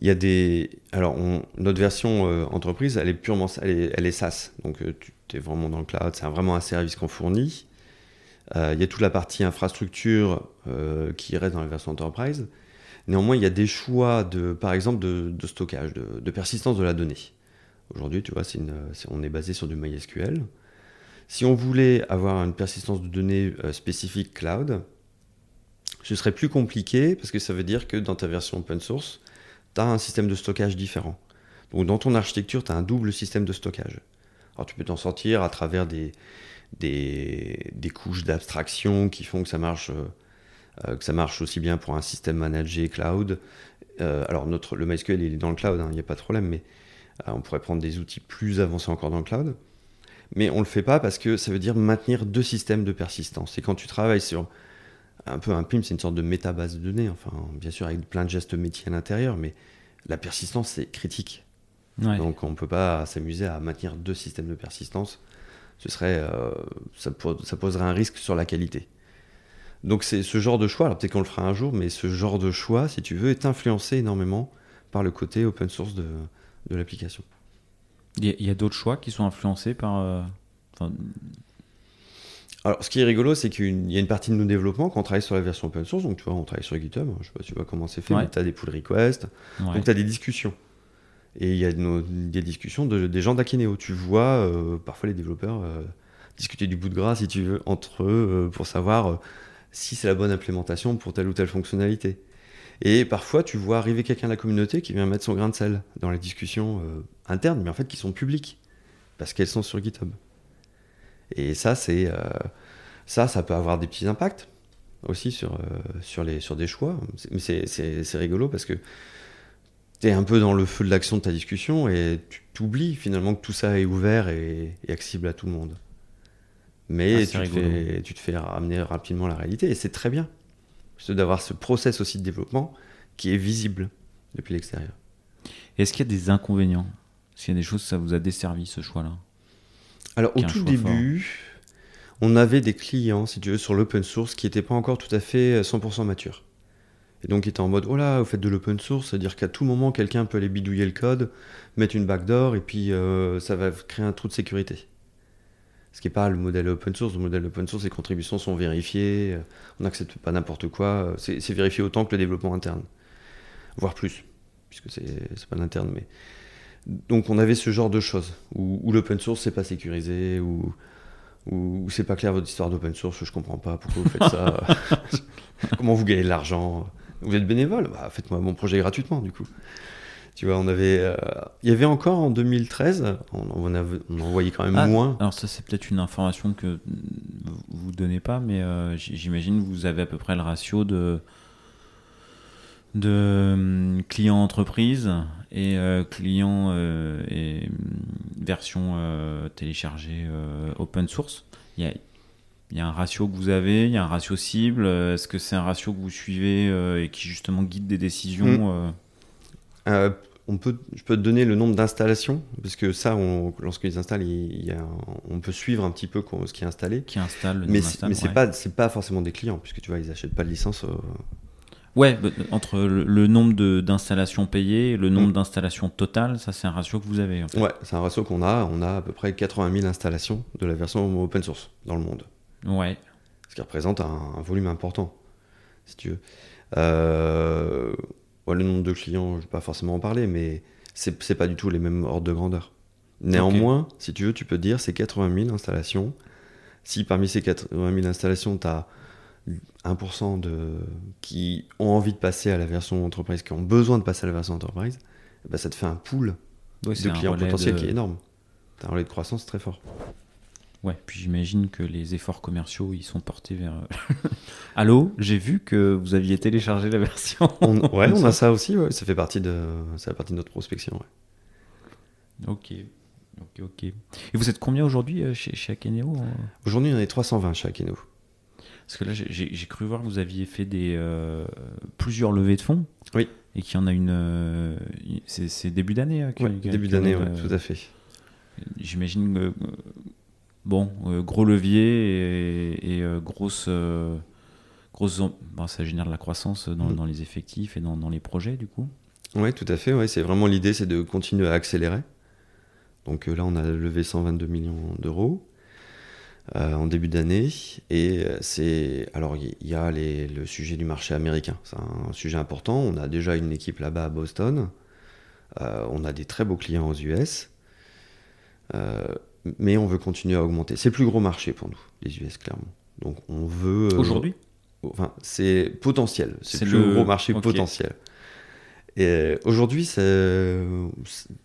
Il y a des. Alors, notre version euh, entreprise, elle est purement. Elle SaaS. Donc, tu es vraiment dans le cloud. C'est vraiment un service qu'on fournit. il y a toute la partie infrastructure qui reste dans la version enterprise. Néanmoins, il y a des choix, de, par exemple, de, stockage, de persistance de la donnée. Aujourd'hui, tu vois, on est basé sur du MySQL. Si on voulait avoir une persistance de données euh, spécifique cloud, ce serait plus compliqué parce que ça veut dire que dans ta version open source, tu as un système de stockage différent. Donc dans ton architecture, tu as un double système de stockage. Alors tu peux t'en sortir à travers des, couches d'abstraction qui font que ça marche. Euh, que ça marche aussi bien pour un système managé cloud. Euh, alors notre, le MySQL il est dans le cloud, hein, il n'y a pas de problème, mais euh, on pourrait prendre des outils plus avancés encore dans le cloud. Mais on ne le fait pas parce que ça veut dire maintenir deux systèmes de persistance. Et quand tu travailles sur un peu un PIM, c'est une sorte de métabase de données, enfin, bien sûr, avec plein de gestes métiers à l'intérieur, mais la persistance, c'est critique. Donc, on ne peut pas s'amuser à maintenir deux systèmes de persistance. Ce serait, euh, ça, poserait un risque sur la qualité. Donc c'est ce genre de choix, alors peut-être qu'on le fera un jour, mais ce genre de choix, si tu veux, est influencé énormément par le côté open source de, de l'application. Il y a, d'autres choix qui sont influencés par. euh, Alors ce qui est rigolo, c'est qu'il y a une partie de nos développements quand on travaille sur la version open source, donc tu vois, on travaille sur GitHub, je sais pas tu vois comment c'est fait, Ouais. mais tu as des pull requests, ouais. donc tu as des discussions. Et il y a nos- des discussions de, des gens d'Akeneo. Tu vois euh, parfois les développeurs euh, discuter du bout de gras, si tu veux, entre eux euh, pour savoir si c'est la bonne implémentation pour telle ou telle fonctionnalité. Et parfois, tu vois arriver quelqu'un de la communauté qui vient mettre son grain de sel dans les discussions euh, internes, mais en fait qui sont publiques, parce qu'elles sont sur GitHub. Et ça, c'est euh, ça, ça peut avoir des petits impacts aussi sur, euh, sur, les, sur des choix. Mais c'est- rigolo parce que tu es un peu dans le feu de l'action de ta discussion et tu t'oublies finalement que tout ça est ouvert et, et accessible à tout le monde. Mais Ah, tu, te fais, tu te fais ramener rapidement la réalité et c'est très bien. C'est d'avoir ce process aussi de développement qui est visible depuis l'extérieur. Est-ce qu'il y a des inconvénients? Est-ce qu'il y a des choses ça vous a desservi ce choix-là? Alors au tout début, on avait des clients, si tu veux, sur l'open source qui n'étaient pas encore tout à fait 100% matures. Et donc ils étaient en mode, oh là, vous faites de l'open source, c'est-à-dire qu'à tout moment, quelqu'un peut aller bidouiller le code, mettre une backdoor, et puis euh, ça va créer un trou de sécurité. Ce qui n'est pas le modèle open source. Le modèle open source, les contributions sont vérifiées, euh, on n'accepte pas n'importe quoi, euh, c'est vérifié autant que le développement interne. Voire plus, puisque c'est pas l'interne, mais... Donc on avait ce genre de choses, où, où l'open source c'est pas sécurisé, où, où, où c'est pas clair votre histoire d'open source, je comprends pas pourquoi vous faites ça, *laughs* comment vous gagnez de l'argent, vous êtes bénévole, bah, faites-moi mon projet gratuitement du coup. Tu vois, on avait, euh, il y avait encore en 2013, on, on, avait- on en voyait quand même Ah, moins. Alors ça c'est peut-être une information que vous vous donnez pas, mais euh, j'imagine que vous avez à peu près le ratio de de hum, clients entreprise et euh, clients euh, et hum, version téléchargée open source. Il y a il y a un ratio que vous avez, il y a un ratio cible. Est-ce que c'est un ratio que vous suivez et qui justement guide des décisions Mm. Euh, Euh, on peut, je peux te donner le nombre d'installations, parce que ça, lorsqu'ils installent, il, il y a, on peut suivre un petit peu ce qui est installé. qui installe le Mais, c'est- ouais. pas, c'est pas forcément des clients, puisque tu vois, ils achètent pas de licence. euh, Ouais, bah, entre le, le nombre de- d'installations payées et le nombre Mm. d'installations totales, ça c'est un ratio que vous avez. en fait. Ouais, c'est un ratio qu'on a. On a à peu près 80 000 installations de la version open source dans le monde. Ouais. Ce qui représente un, un volume important, si tu veux. Euh, ouais, le nombre de clients, je ne vais pas forcément en parler, mais c'est pas du tout les mêmes ordres de grandeur. Néanmoins, si tu veux, tu peux dire c'est 80 000 installations. Si parmi ces 80 000 installations, tu as 1% de, qui ont envie de passer à la version entreprise, qui ont besoin de passer à la version entreprise, ben, ça te fait un pool de clients potentiels de- qui est énorme. Tu as un relais de croissance très fort. Ouais, puis j'imagine que les efforts commerciaux, ils sont portés vers... *laughs* Allô, j'ai vu que vous aviez téléchargé la version. On, ouais, on a *laughs* ça aussi, ouais. ça fait partie de, ça fait partie de notre prospection. ouais. ok, ok, ok. Et vous êtes combien aujourd'hui euh, chez, chez Akeneo euh Aujourd'hui, on est 320 chez Akeno. Parce que là, j'ai- cru voir que vous aviez fait des, euh, plusieurs levées de fonds. Oui. Et qu'il y en a une... euh, c'est début d'année hein, Ouais, début d'année, ouais, euh, tout à fait. J'imagine que, euh, bon, euh, gros levier et, et, euh, grosse, euh, grosse, bon, ça génère de la croissance dans, Mm. dans les effectifs et dans, dans les projets du coup. Oui, tout à fait. Ouais, c'est vraiment l'idée, c'est de continuer à accélérer. Donc là, on a levé 122 millions d'euros euh, en début d'année. Et c'est. Alors, il y, y a les- le sujet du marché américain. C'est un sujet important. On a déjà une équipe là-bas à Boston. Euh, on a des très beaux clients aux US. Euh, mais on veut continuer à augmenter. C'est le plus gros marché pour nous, les US, clairement. Donc, on veut. euh, Aujourd'hui? Enfin, c'est potentiel. C'est le plus gros marché potentiel. Et euh, aujourd'hui, c'est-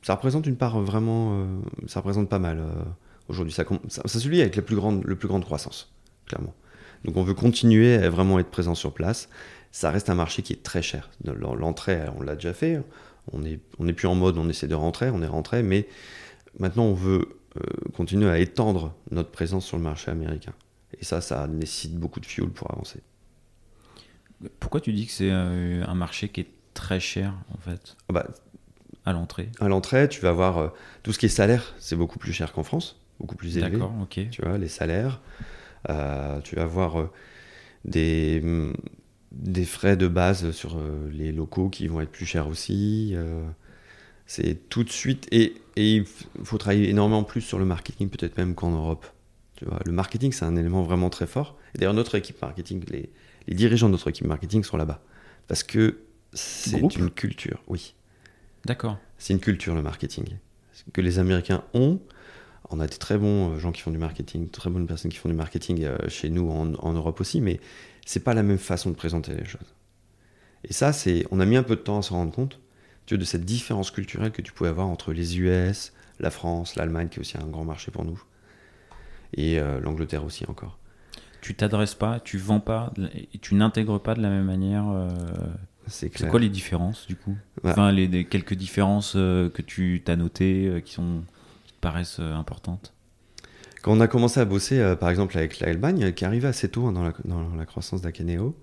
ça représente une part vraiment. euh, ça représente pas mal. euh, aujourd'hui, ça, ça, ça se lie avec la plus grande, le plus grande croissance, clairement. Donc, on veut continuer à vraiment être présent sur place. Ça reste un marché qui est très cher. L'en- L'entrée, on l'a déjà fait. On n'est on est plus en mode on essaie de rentrer, on est rentré, mais maintenant, on veut euh, continuer à étendre notre présence sur le marché américain. Et ça, ça nécessite beaucoup de fuel pour avancer. Pourquoi tu dis que c'est euh, un marché qui est très cher en fait? Ah bah, à l'entrée à l'entrée, tu vas avoir euh, tout ce qui est salaire, c'est beaucoup plus cher qu'en France, beaucoup plus élevé. D'accord, ok. Tu vois, les salaires. Euh, tu vas avoir euh, des, mm, des frais de base sur euh, les locaux qui vont être plus chers aussi. C'est tout de suite. Et, et il faut travailler énormément plus sur le marketing, peut-être même qu'en Europe. Tu vois, le marketing, c'est un élément vraiment très fort. Et d'ailleurs, notre équipe marketing, les, les dirigeants de notre équipe marketing sont là-bas. Parce que c'est une culture, oui. D'accord. C'est une culture, le marketing. Que les Américains ont. On a des très bons euh, gens qui font du marketing, très bonnes personnes qui font du marketing euh, chez nous, en, en Europe aussi, mais c'est pas la même façon de présenter les choses. Et ça, c'est, on a mis un peu de temps à s'en rendre compte, tu vois, de cette différence culturelle que tu pouvais avoir entre les US, la France, l'Allemagne, qui est aussi un grand marché pour nous, et euh, l'Angleterre aussi encore. Tu t'adresses pas, tu vends pas, et tu n'intègres pas de la même manière. euh, C'est quoi les différences du coup? Ouais. Enfin, les, les quelques différences euh, que tu t'as notées qui sont qui te paraissent importantes? Quand on a commencé à bosser, par exemple, avec l'Allemagne, qui arrivait assez tôt hein, dans, la, dans la croissance d'Akeneo,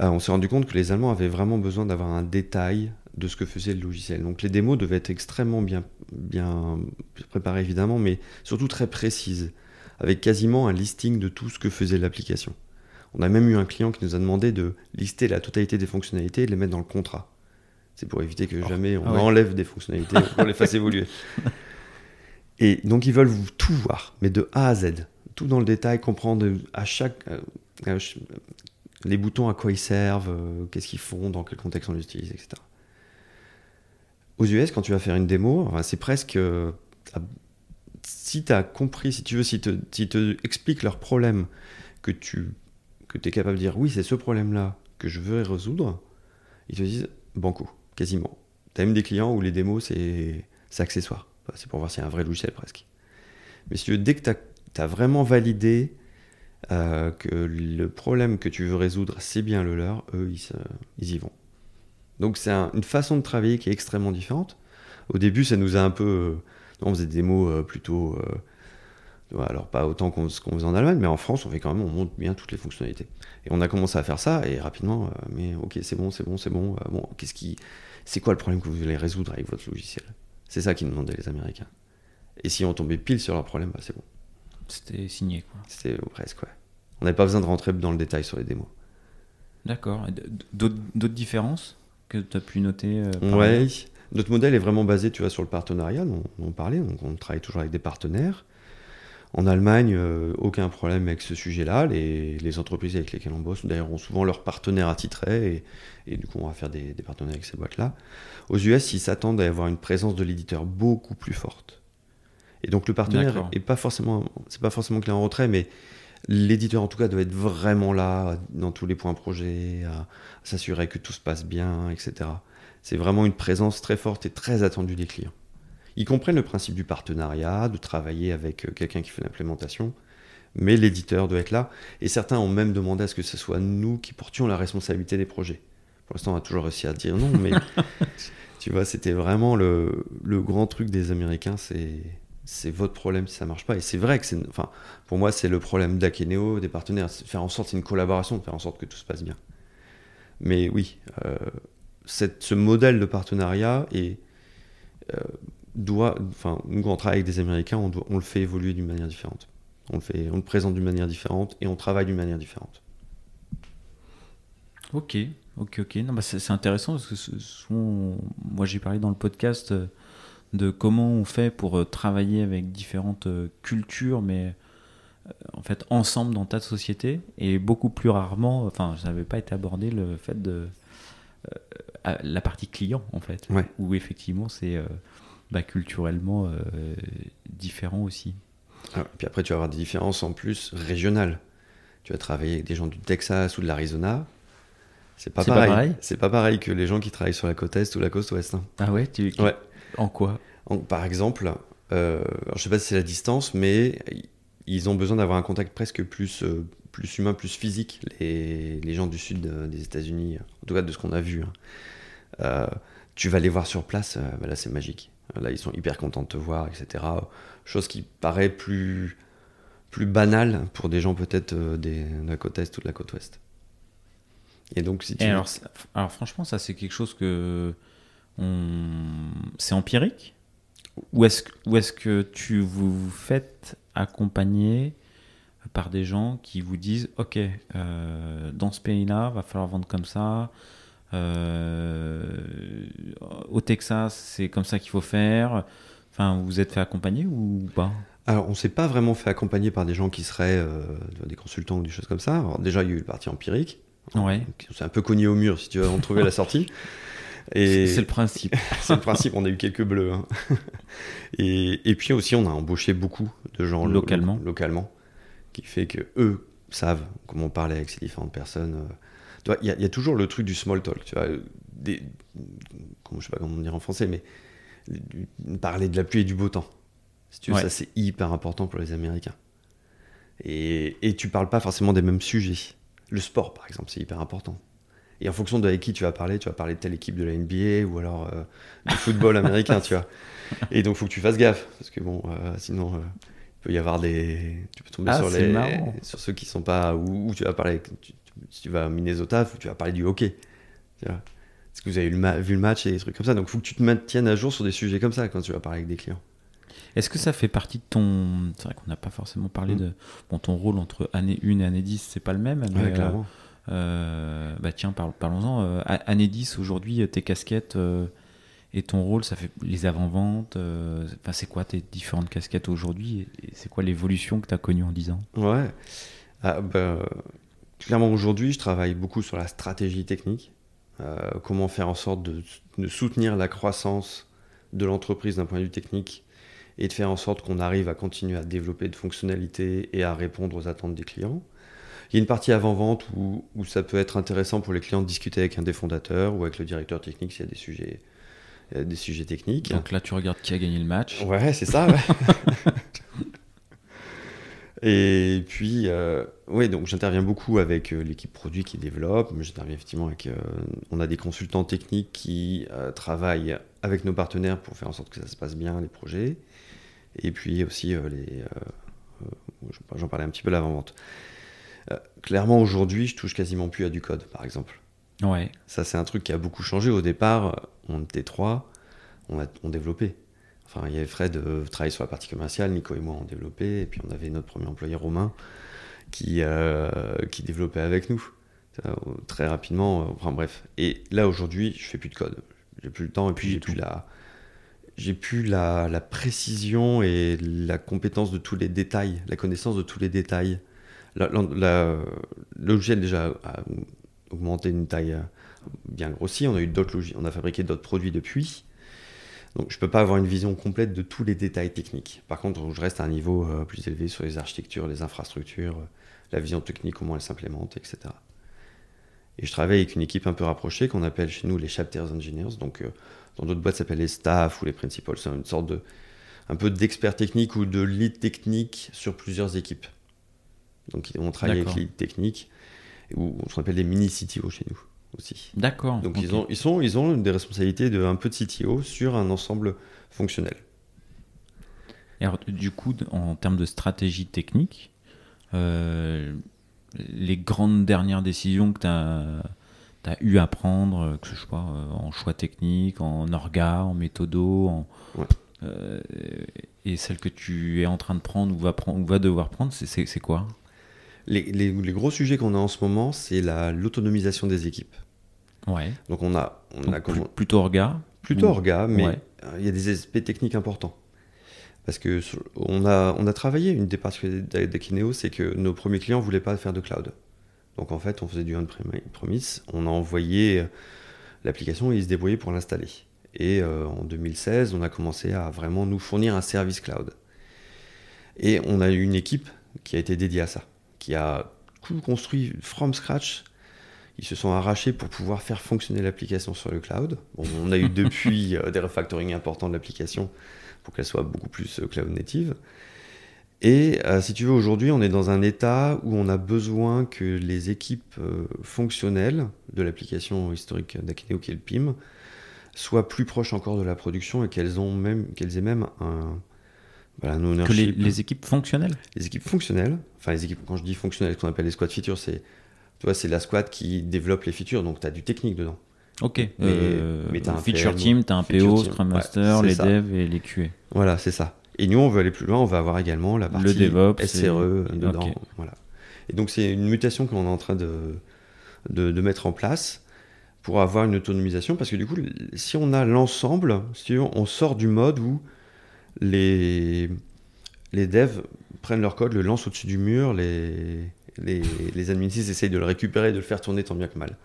on s'est rendu compte que les Allemands avaient vraiment besoin d'avoir un détail de ce que faisait le logiciel. Donc les démos devaient être extrêmement bien, bien préparées, évidemment, mais surtout très précises, avec quasiment un listing de tout ce que faisait l'application. On a même eu un client qui nous a demandé de lister la totalité des fonctionnalités et de les mettre dans le contrat. C'est pour éviter que jamais on Ah ouais. enlève des fonctionnalités pour les fasse *laughs* évoluer. Et donc ils veulent vous tout voir, mais de A à Z, tout dans le détail, comprendre à chaque euh, à les boutons à quoi ils servent, euh, qu'est-ce qu'ils font, dans quel contexte on les utilise, etc. Aux US, quand tu vas faire une démo, enfin, c'est presque euh, si tu as compris, si tu veux, si te, si te expliquent leurs problèmes, que tu que es capable de dire oui, c'est ce problème-là que je veux résoudre, ils te disent banco, quasiment. Tu as même des clients où les démos, c'est accessoire. C'est pour voir s'il y a un vrai logiciel presque. Mais si tu veux, dès que tu as, vraiment validé euh, que le problème que tu veux résoudre, c'est bien le leur, eux, ils y vont. Donc c'est un- une façon de travailler qui est extrêmement différente. Au début, ça nous a un peu... euh, on faisait des démos euh, plutôt... euh, alors pas autant qu'on faisait en Allemagne, mais en France, on fait quand même, on montre bien toutes les fonctionnalités. Et on a commencé à faire ça, et rapidement, mais ok, c'est bon, c'est bon, c'est bon. bon, qu'est-ce qui, c'est quoi le problème que vous voulez résoudre avec votre logiciel? C'est ça qu'ils nous demandaient les Américains. Et si on tombait pile sur leur problème, bah, c'est bon. C'était signé quoi. C'était presque, ouais. On n'avait pas besoin de rentrer dans le détail sur les démos. D'accord. D'autres différences? Que tu as pu noter euh, Ouais. Notre modèle est vraiment basé, tu vois, sur le partenariat, dont on parlait. Donc, on travaille toujours avec des partenaires. En Allemagne, euh, aucun problème avec ce sujet-là. Les, les entreprises avec lesquelles on bosse, d'ailleurs, ont souvent leurs partenaires attitrés. Et, et du coup, on va faire des, des partenaires avec ces boîtes-là. Aux US, ils s'attendent à avoir une présence de l'éditeur beaucoup plus forte. Et donc, le partenaire D'accord. est pas forcément, c'est pas forcément clé en retrait, mais l'éditeur, en tout cas, doit être vraiment là dans tous les points projets, à, à s'assurer que tout se passe bien, etc. C'est vraiment une présence très forte et très attendue des clients. Ils comprennent le principe du partenariat, de travailler avec euh, quelqu'un qui fait l'implémentation, mais l'éditeur doit être là. Et certains ont même demandé à ce que ce soit nous qui portions la responsabilité des projets. Pour l'instant, on a toujours réussi à dire non, mais *laughs* tu vois, c'était vraiment le, le grand truc des Américains, c'est c'est votre problème si ça marche pas. Et c'est vrai que c'est, enfin, pour moi, c'est le problème d'Akeneo, des partenaires, faire en sorte, c'est une collaboration, faire en sorte que tout se passe bien. Mais oui, euh, cette- ce modèle de partenariat est, euh, doit, enfin, nous, quand on travaille avec des Américains, on, on le fait évoluer d'une manière différente. On le, fait, on le présente d'une manière différente et on travaille d'une manière différente. Ok, ok, ok. Non, bah c'est intéressant parce que ce- souvent, on- moi j'ai parlé dans le podcast euh, de comment on fait pour euh, travailler avec différentes euh, cultures, mais euh, en fait ensemble dans ta société et beaucoup plus rarement, enfin, ça n'avait pas été abordé le fait de euh, la partie client en fait, Ouais. où effectivement c'est euh, bah, culturellement euh, différent aussi. Ah, puis après, tu vas avoir des différences en plus régionales. Tu vas travailler avec des gens du Texas ou de l'Arizona. C'est pas, pareil C'est pas pareil que les gens qui travaillent sur la côte est ou la côte ouest. hein. Ah ouais, tu, Ouais. En quoi par exemple, euh, je sais pas si c'est la distance, mais ils ont besoin d'avoir un contact presque plus, euh, plus humain, plus physique, les, les gens du sud euh, des États-Unis, en tout cas de ce qu'on a vu. hein. Tu vas les voir sur place, bah là c'est magique. Là ils sont hyper contents de te voir, etc. Chose qui paraît plus, plus banale pour des gens peut-être de la côte est ou de la côte ouest. Et donc si tu Et alors, ça- alors franchement, ça c'est quelque chose que on... c'est empirique ou est-ce que, tu vous vous faites accompagner par des gens qui vous disent Ok, dans ce pays-là, va falloir vendre comme ça. au Texas, c'est comme ça qu'il faut faire. Enfin, vous êtes fait accompagner ou pas? Alors, on s'est pas vraiment fait accompagner par des gens qui seraient des consultants ou des choses comme ça. Alors, déjà, il y a eu le parti empirique. Ouais. C'est un peu cogné au mur si tu veux en trouver la sortie. *laughs* C'est le principe. *laughs* c'est le principe, on a eu quelques bleus. Hein. *laughs* Et, et, puis aussi, on a embauché beaucoup de gens localement. localement, qui fait que eux savent comment parler avec ces différentes personnes. Il y, a toujours le truc du small talk, tu vois, des, comment, je sais pas comment dire en français, mais parler de la pluie et du beau temps. Si tu veux, ça c'est hyper important pour les Américains. Et, et tu parles pas forcément des mêmes sujets. Le sport, par exemple, c'est hyper important. Et en fonction de avec qui tu vas parler, tu vas parler de telle équipe de la NBA ou alors euh, du football américain, tu vois. *laughs* Et donc, il faut que tu fasses gaffe, parce que bon, euh, sinon, euh, il peut y avoir des. Tu peux tomber ah, sur, les... sur ceux qui sont pas. Ou, tu vas parler. si tu vas à Minnesota, tu vas parler du hockey. Tu vois. Est-ce que vous avez vu le match et des trucs comme ça Donc, il faut que tu te maintiennes à jour sur des sujets comme ça quand tu vas parler avec des clients. Est-ce que ça fait partie de ton. C'est vrai qu'on n'a pas forcément parlé mm. de. Bon, ton rôle entre année 1 et année 10, c'est pas le même. Mais, clairement. Euh, bah tiens, parlons-en. Euh, année 10, aujourd'hui, tes casquettes euh, et ton rôle, ça fait les avant-ventes. Enfin, c'est quoi tes différentes casquettes aujourd'hui c'est quoi l'évolution que tu as connue en 10 ans? Ouais. Ah, bah, clairement, aujourd'hui, je travaille beaucoup sur la stratégie technique. comment faire en sorte de, de soutenir la croissance de l'entreprise d'un point de vue technique et de faire en sorte qu'on arrive à continuer à développer de fonctionnalités et à répondre aux attentes des clients. Il y a une partie avant-vente où, où, ça peut être intéressant pour les clients de discuter avec un des fondateurs ou avec le directeur technique s'il y a des sujets, des sujets techniques. Donc là, tu regardes qui a gagné le match. Ouais, c'est ça. *laughs* Et puis, euh, oui, donc j'interviens beaucoup avec euh, l'équipe produit qui développe, mais j'interviens effectivement avec. Euh, on a des consultants techniques qui travaillent avec nos partenaires pour faire en sorte que ça se passe bien, les projets. Et puis aussi, les, j'en parlais un petit peu l'avant-vente. Euh, clairement, aujourd'hui, je touche quasiment plus à du code, par exemple. Ouais. Ça, c'est un truc qui a beaucoup changé. Au départ, on était trois, on, a, on développait. Enfin, il y avait Fred euh, travaillait sur la partie commerciale, Nico et moi on développait, et puis on avait notre premier employé Romain qui, euh, qui développait avec nous très rapidement. Enfin bref. Et là aujourd'hui, je fais plus de code. J'ai plus le temps et puis j'ai plus la j'ai plus la, la, précision et la compétence de tous les détails, la connaissance de tous les détails logiciel déjà a augmenté une taille euh, bien grossie. On a eu d'autres on a fabriqué d'autres produits depuis. Donc je peux pas avoir une vision complète de tous les détails techniques. Par contre, je reste à un niveau euh, plus élevé sur les architectures, les infrastructures, euh, la vision technique, comment elle s'implémente, etc. Et je travaille avec une équipe un peu rapprochée qu'on appelle chez nous les chapters engineers. Donc dans d'autres boîtes, ça s'appelle les staff ou les principals. C'est une sorte de un peu d'expert technique ou de lead technique sur plusieurs équipes. Donc on travaille avec les techniques, ou ce qu'on appelle des mini CTO chez nous aussi. D'accord. Donc ils, ont, ils, sont, ils ont des responsabilités de un peu de CTO sur un ensemble fonctionnel. Et alors, du coup, en termes de stratégie technique, euh, les grandes dernières décisions que tu as, as, eu à prendre, que ce soit euh, en choix technique, en orga, en méthodo, en, euh, et celles que tu es en train de prendre ou va, prendre, ou va devoir prendre, c'est quoi? Les, gros sujets qu'on a en ce moment, c'est l'autonomisation des équipes. Ouais. Donc on a, on a plutôt orga. Plutôt orga, mais il y a des aspects techniques importants. Parce que on a, on a travaillé une des particularités d'Akineo, c'est que nos premiers clients ne voulaient pas faire de cloud. Donc en fait, on faisait du on-premise, on a envoyé euh, l'application et ils se débrouillaient pour l'installer. Et euh, en 2016, on a commencé à vraiment nous fournir un service cloud. Et on a eu une équipe qui a été dédiée à ça qui a tout construit from scratch. Ils se sont arrachés pour pouvoir faire fonctionner l'application sur le cloud. on a eu *laughs* depuis euh, des refactoring importants de l'application pour qu'elle soit beaucoup plus euh, cloud native. Et euh, si tu veux, aujourd'hui, on est dans un état où on a besoin que les équipes fonctionnelles de l'application historique d'Akineo, qui est le PIM, soient plus proches encore de la production et qu'elles aient même un, que les, équipes fonctionnelles Les équipes fonctionnelles, enfin les équipes, quand je dis fonctionnelles, ce qu'on appelle les squad features, c'est c'est la squad qui développe les features, donc tu as du technique dedans. Ok, mais, euh, as un feature team, tu as un PO, Scrum Master, les devs et les QA. Voilà, c'est ça. Et nous, on veut aller plus loin, on va avoir également la partie DevOps SRE et- dedans. Voilà. Et donc, c'est une mutation qu'on est en train de, de, de mettre en place pour avoir une autonomisation. Parce que du coup, si on a l'ensemble, si on sort du mode où les, devs prennent leur code, le lancent au-dessus du mur, les, les, administrateurs essayent de le récupérer, de le faire tourner tant bien que mal.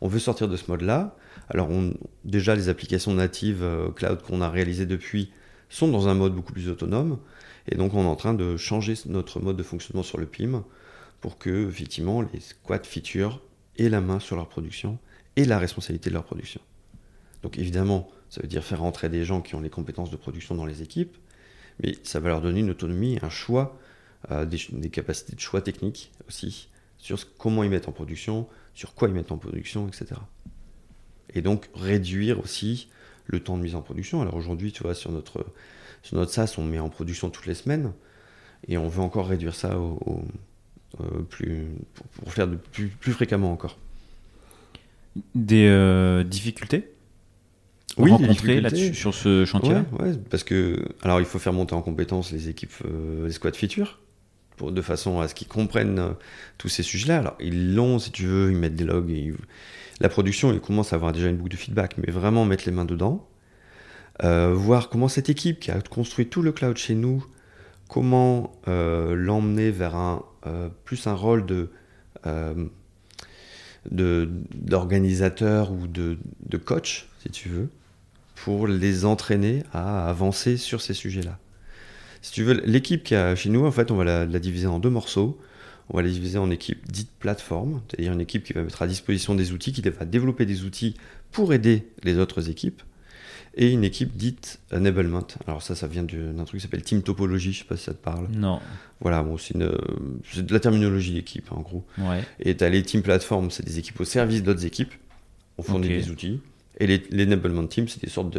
On veut sortir de ce mode-là. Alors, on- déjà, les applications natives euh, cloud qu'on a réalisées depuis sont dans un mode beaucoup plus autonome. Et donc, on est en train de changer notre mode de fonctionnement sur le PIM pour que, effectivement, les squad features aient la main sur leur production et la responsabilité de leur production. Donc, évidemment, ça veut dire faire rentrer des gens qui ont les compétences de production dans les équipes, mais ça va leur donner une autonomie, un choix, euh, des, capacités de choix techniques aussi, sur comment ils mettent en production, sur quoi ils mettent en production, etc. Et donc réduire aussi le temps de mise en production. Alors aujourd'hui, tu vois, sur notre, sur notre SaaS, on met en production toutes les semaines, et on veut encore réduire ça au- euh, plus, pour, pour faire de plus, plus fréquemment encore. Des euh, difficultés? Oui, là-dessus sur ce Ouais, ouais, parce que alors il faut faire monter en compétence les équipes, euh, les squads features, pour, de façon à ce qu'ils comprennent euh, tous ces sujets-là. Alors ils l'ont, si tu veux, ils mettent des logs, et ils- la production, ils commencent à avoir déjà une boucle de feedback, mais vraiment mettre les mains dedans, Euh, voir comment cette équipe qui a construit tout le cloud chez nous, comment l'emmener vers un plus un rôle de de- d'organisateur ou de, de coach, si tu veux, pour les entraîner à avancer sur ces sujets-là. Si tu veux, l'équipe qui a chez nous, en fait, on va la, la diviser en deux morceaux. On va la diviser en équipe dite plateforme, c'est-à-dire une équipe qui va mettre à disposition des outils, qui va développer des outils pour aider les autres équipes, et une équipe dite enablement. Alors ça, ça vient du- d'un truc qui s'appelle team topologie, je sais pas si ça te parle. Non. Voilà, bon, c'est de la terminologie d'équipe, hein, en gros. Ouais. Et tu as les team platforms, c'est des équipes au service d'autres équipes. On fournit des outils. Et les, les teams, c'est des sortes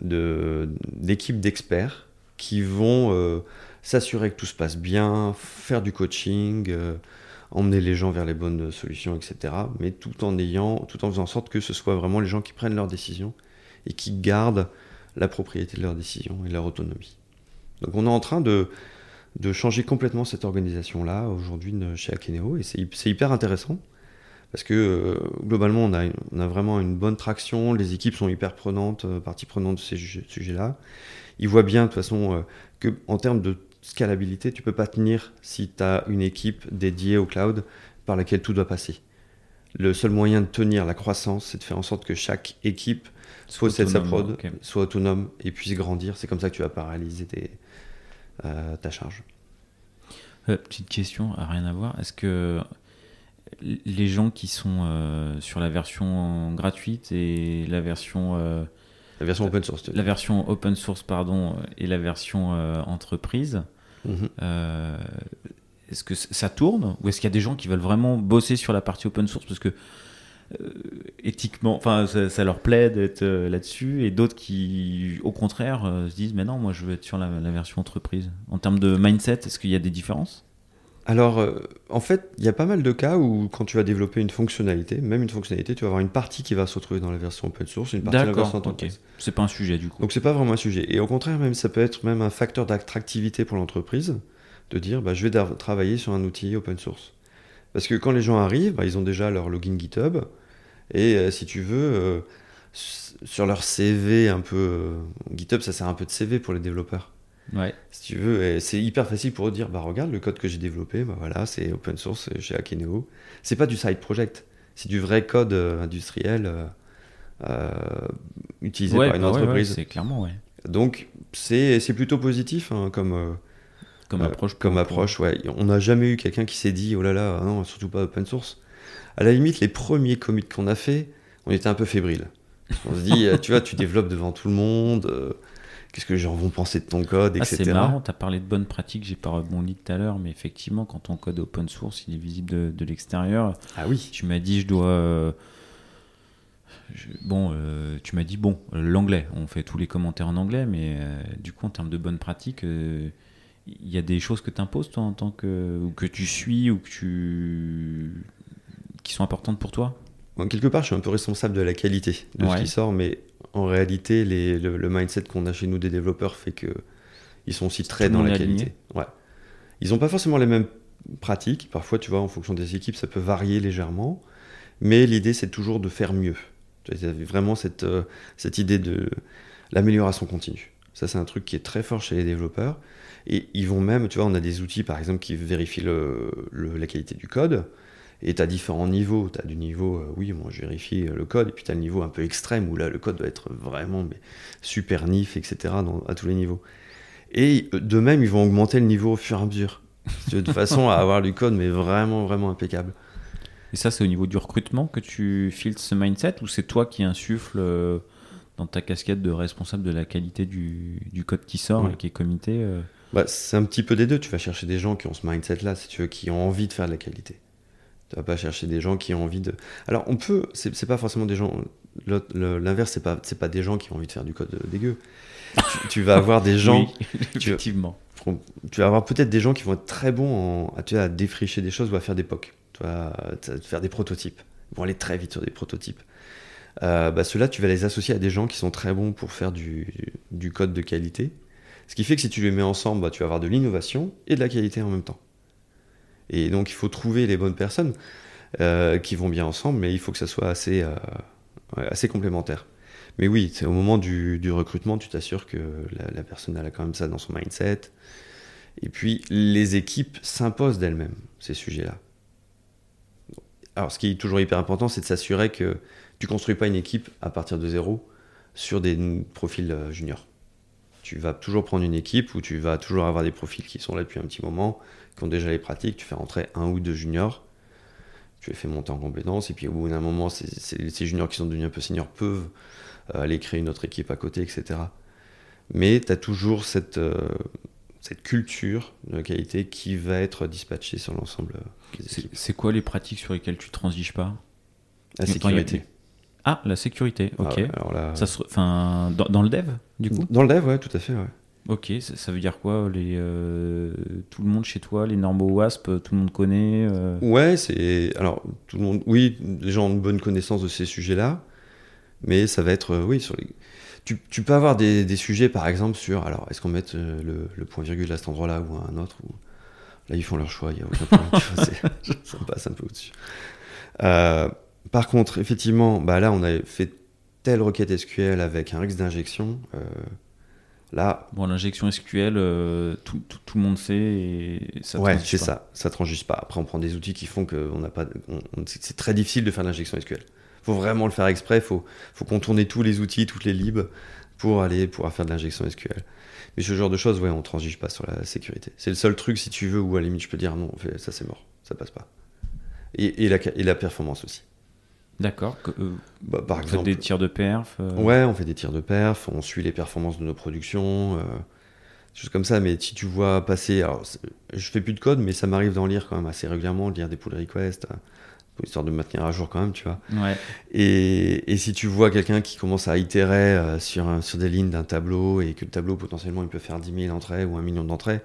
d'équipes d'experts qui vont euh, s'assurer que tout se passe bien, faire du coaching, euh, emmener les gens vers les bonnes solutions, etc. Mais tout en ayant, tout en faisant en sorte que ce soit vraiment les gens qui prennent leurs décisions et qui gardent la propriété de leurs décisions et leur autonomie. Donc on est en train de, de changer complètement cette organisation-là aujourd'hui chez Akeneo et c'est hyper intéressant parce que euh, globalement on a, une- on a vraiment une bonne traction, les équipes sont hyper prenantes, euh, partie prenante de ces sujets-là. Ils voient bien de toute façon euh, que en termes de scalabilité, tu peux pas tenir si tu as une équipe dédiée au cloud par laquelle tout doit passer. Le seul moyen de tenir la croissance, c'est de faire en sorte que chaque équipe possède sa prod, Autonome, soit autonome et puisse grandir. C'est comme ça que tu vas tes, euh, ta charge. Petite question, à rien à voir. Est-ce que les gens qui sont euh, sur la version gratuite et la version euh, La version open source. la version open source pardon et la version euh, entreprise, Mhm. est-ce que ça tourne ou est-ce qu'il y a des gens qui veulent vraiment bosser sur la partie open source parce que éthiquement, enfin ça, ça leur plaît d'être là-dessus et d'autres qui au contraire se disent mais non moi je veux être sur la, la version entreprise. En termes de mindset, est-ce qu'il y a des différences? Alors, euh, en fait, il y a pas mal de cas où quand tu vas développer une fonctionnalité, même une fonctionnalité, tu vas avoir une partie qui va se retrouver dans la version open source, une partie dans la version D'accord, ok. entreprise. C'est pas un sujet du coup. Donc c'est pas vraiment un sujet. Et au contraire, même ça peut être même un facteur d'attractivité pour l'entreprise de dire bah, je vais travailler sur un outil open source. Parce que quand les gens arrivent, bah, ils ont déjà leur login GitHub et euh, si tu veux euh, sur leur CV un peu GitHub ça sert un peu de CV pour les développeurs. Ouais. Si tu veux, c'est hyper facile pour eux de dire bah regarde le code que j'ai développé, bah voilà, c'est open source chez Akeneo. C'est pas du side project, c'est du vrai code euh, industriel euh, euh, utilisé Ouais, par une bah ouais, ouais, entreprise. c'est clairement ouais. Donc c'est plutôt positif hein, comme Comme approche. comme approche. Ouais, on n'a jamais eu quelqu'un qui s'est dit oh là là ah non surtout pas open source. À la limite les premiers commits qu'on a fait, on était un peu fébrile. On se dit *laughs* tu vois tu développes devant tout le monde. Qu'est-ce que les gens vont penser de ton code, Ah, etc. c'est marrant, tu as parlé de bonnes pratiques, j'ai pas rebondi tout à l'heure, mais effectivement, quand ton code est open source, il est visible de, de l'extérieur. Ah oui. Tu m'as dit, je dois. euh, je- bon, euh, tu m'as dit, bon, l'anglais, on fait tous les commentaires en anglais, mais euh, du coup, en termes de bonnes pratiques, il y a des choses que tu imposes, toi, en tant que. ou que tu suis, ou que tu. qui sont importantes pour toi? Quelque part, je suis un peu responsable de la qualité de Ouais. ce qui sort, mais en réalité, les, le, le mindset qu'on a chez nous des développeurs fait que ils sont aussi très dans la qualité. Ouais. Ils n'ont pas forcément les mêmes pratiques. Parfois, tu vois, en fonction des équipes, ça peut varier légèrement. Mais l'idée, c'est toujours de faire mieux. Tu avait vraiment cette, euh, cette idée de l'amélioration continue. Ça, c'est un truc qui est très fort chez les développeurs. Et ils vont même, tu vois, on a des outils, par exemple, qui vérifient le- le- la qualité du code. Et tu as différents niveaux. Tu as du niveau, euh, oui, moi je vérifie euh, le code. Et puis tu as le niveau un peu extrême où là, le code doit être vraiment mais, super nif, etc. dans- à tous les niveaux. Et euh, de même, ils vont augmenter le niveau au fur et à mesure. De façon à avoir du code, mais vraiment, vraiment impeccable. Et ça, c'est au niveau du recrutement que tu filtres ce mindset ou c'est toi qui insuffle euh, dans ta casquette de responsable de la qualité du, du code qui sort Ouais. et qui est comité euh, Bah, c'est un petit peu des deux. Tu vas chercher des gens qui ont ce mindset-là, si tu veux, qui ont envie de faire de la qualité. Tu vas pas chercher des gens qui ont envie de. Alors, on peut. C'est pas forcément des gens. L'inverse, c'est pas, pas des gens qui ont envie de faire du code dégueu. tu, tu vas avoir des gens. Oui, *laughs* effectivement. Tu vas avoir peut-être des gens qui vont être très bons en, à, tu vois, à défricher des choses ou à faire des POC, tu à faire des prototypes. Ils vont aller très vite sur des prototypes. Euh, bah, Ceux-là, tu vas les associer à des gens qui sont très bons pour faire du, du code de qualité. Ce qui fait que si tu les mets ensemble, bah, tu vas avoir de l'innovation et de la qualité en même temps. Et donc, il faut trouver les bonnes personnes euh, qui vont bien ensemble, mais il faut que ça soit assez, euh, assez complémentaire. Mais oui, au moment du, du recrutement, tu t'assures que la, personne a quand même ça dans son mindset. Et puis, les équipes s'imposent d'elles-mêmes ces sujets-là. Alors, ce qui est toujours hyper important, c'est de s'assurer que tu construis pas une équipe à partir de zéro sur des profils euh, juniors. Tu vas toujours prendre une équipe où tu vas toujours avoir des profils qui sont là depuis un petit moment, qui ont déjà les pratiques. Tu fais rentrer un ou deux juniors, tu les fais monter en compétences, et puis au bout d'un moment, ces, ces- ces juniors qui sont devenus un peu seniors peuvent euh, aller créer une autre équipe à côté, etc. Mais tu as toujours cette, euh, cette culture de qualité qui va être dispatchée sur l'ensemble euh, C'est quoi les pratiques sur lesquelles tu transiges pas? La sécurité. Ah, la sécurité, Ah ok. ouais, alors là, Ça se... enfin, dans, dans le dev, du coup? Dans le dev, ouais, tout à fait. Ouais. Ok, ça, ça veut dire quoi les, euh, Tout le monde chez toi, les normes WASP, tout le monde connaît euh, Ouais, c'est. Alors, tout le monde. Oui, les gens ont une bonne connaissance de ces sujets-là, mais ça va être. euh, oui, sur les. Tu, tu peux avoir des, des sujets, par exemple, sur. Alors, est-ce qu'on met le, le point-virgule à cet endroit-là ou à un autre ou... Là, ils font leur choix, il n'y a aucun problème. *laughs* ça me passe un peu au-dessus. Par contre, effectivement, bah là, on a fait telle requête SQL avec un X d'injection. Là, Bon, l'injection SQL, euh, tout, tout- tout le monde sait et ça ouais, c'est ça. Ça transige pas. Après, on prend des outils qui font que on n'a pas. c'est très difficile de faire l'injection SQL. Faut vraiment le faire exprès. Faut, faut contourner tous les outils, toutes les libs pour aller pouvoir faire de l'injection SQL. Mais ce genre de choses, ouais, on transige pas sur la sécurité. C'est le seul truc, si tu veux, où à la limite je peux dire non, on fait- ça c'est mort, ça passe pas. Et, et la, et la performance aussi. D'accord. euh, Bah, par faites exemple, des tirs de perf euh, Ouais, on fait des tirs de perf, on suit les performances de nos productions, euh, des choses comme ça. Mais si tu vois passer, alors je fais plus de code, mais ça m'arrive d'en lire quand même assez régulièrement, de lire des pull requests, euh, pour histoire de me maintenir à jour quand même, tu vois. Ouais. Et, et si tu vois quelqu'un qui commence à itérer sur, sur des lignes d'un tableau et que le tableau potentiellement il peut faire 10 000 entrées ou un million d'entrées,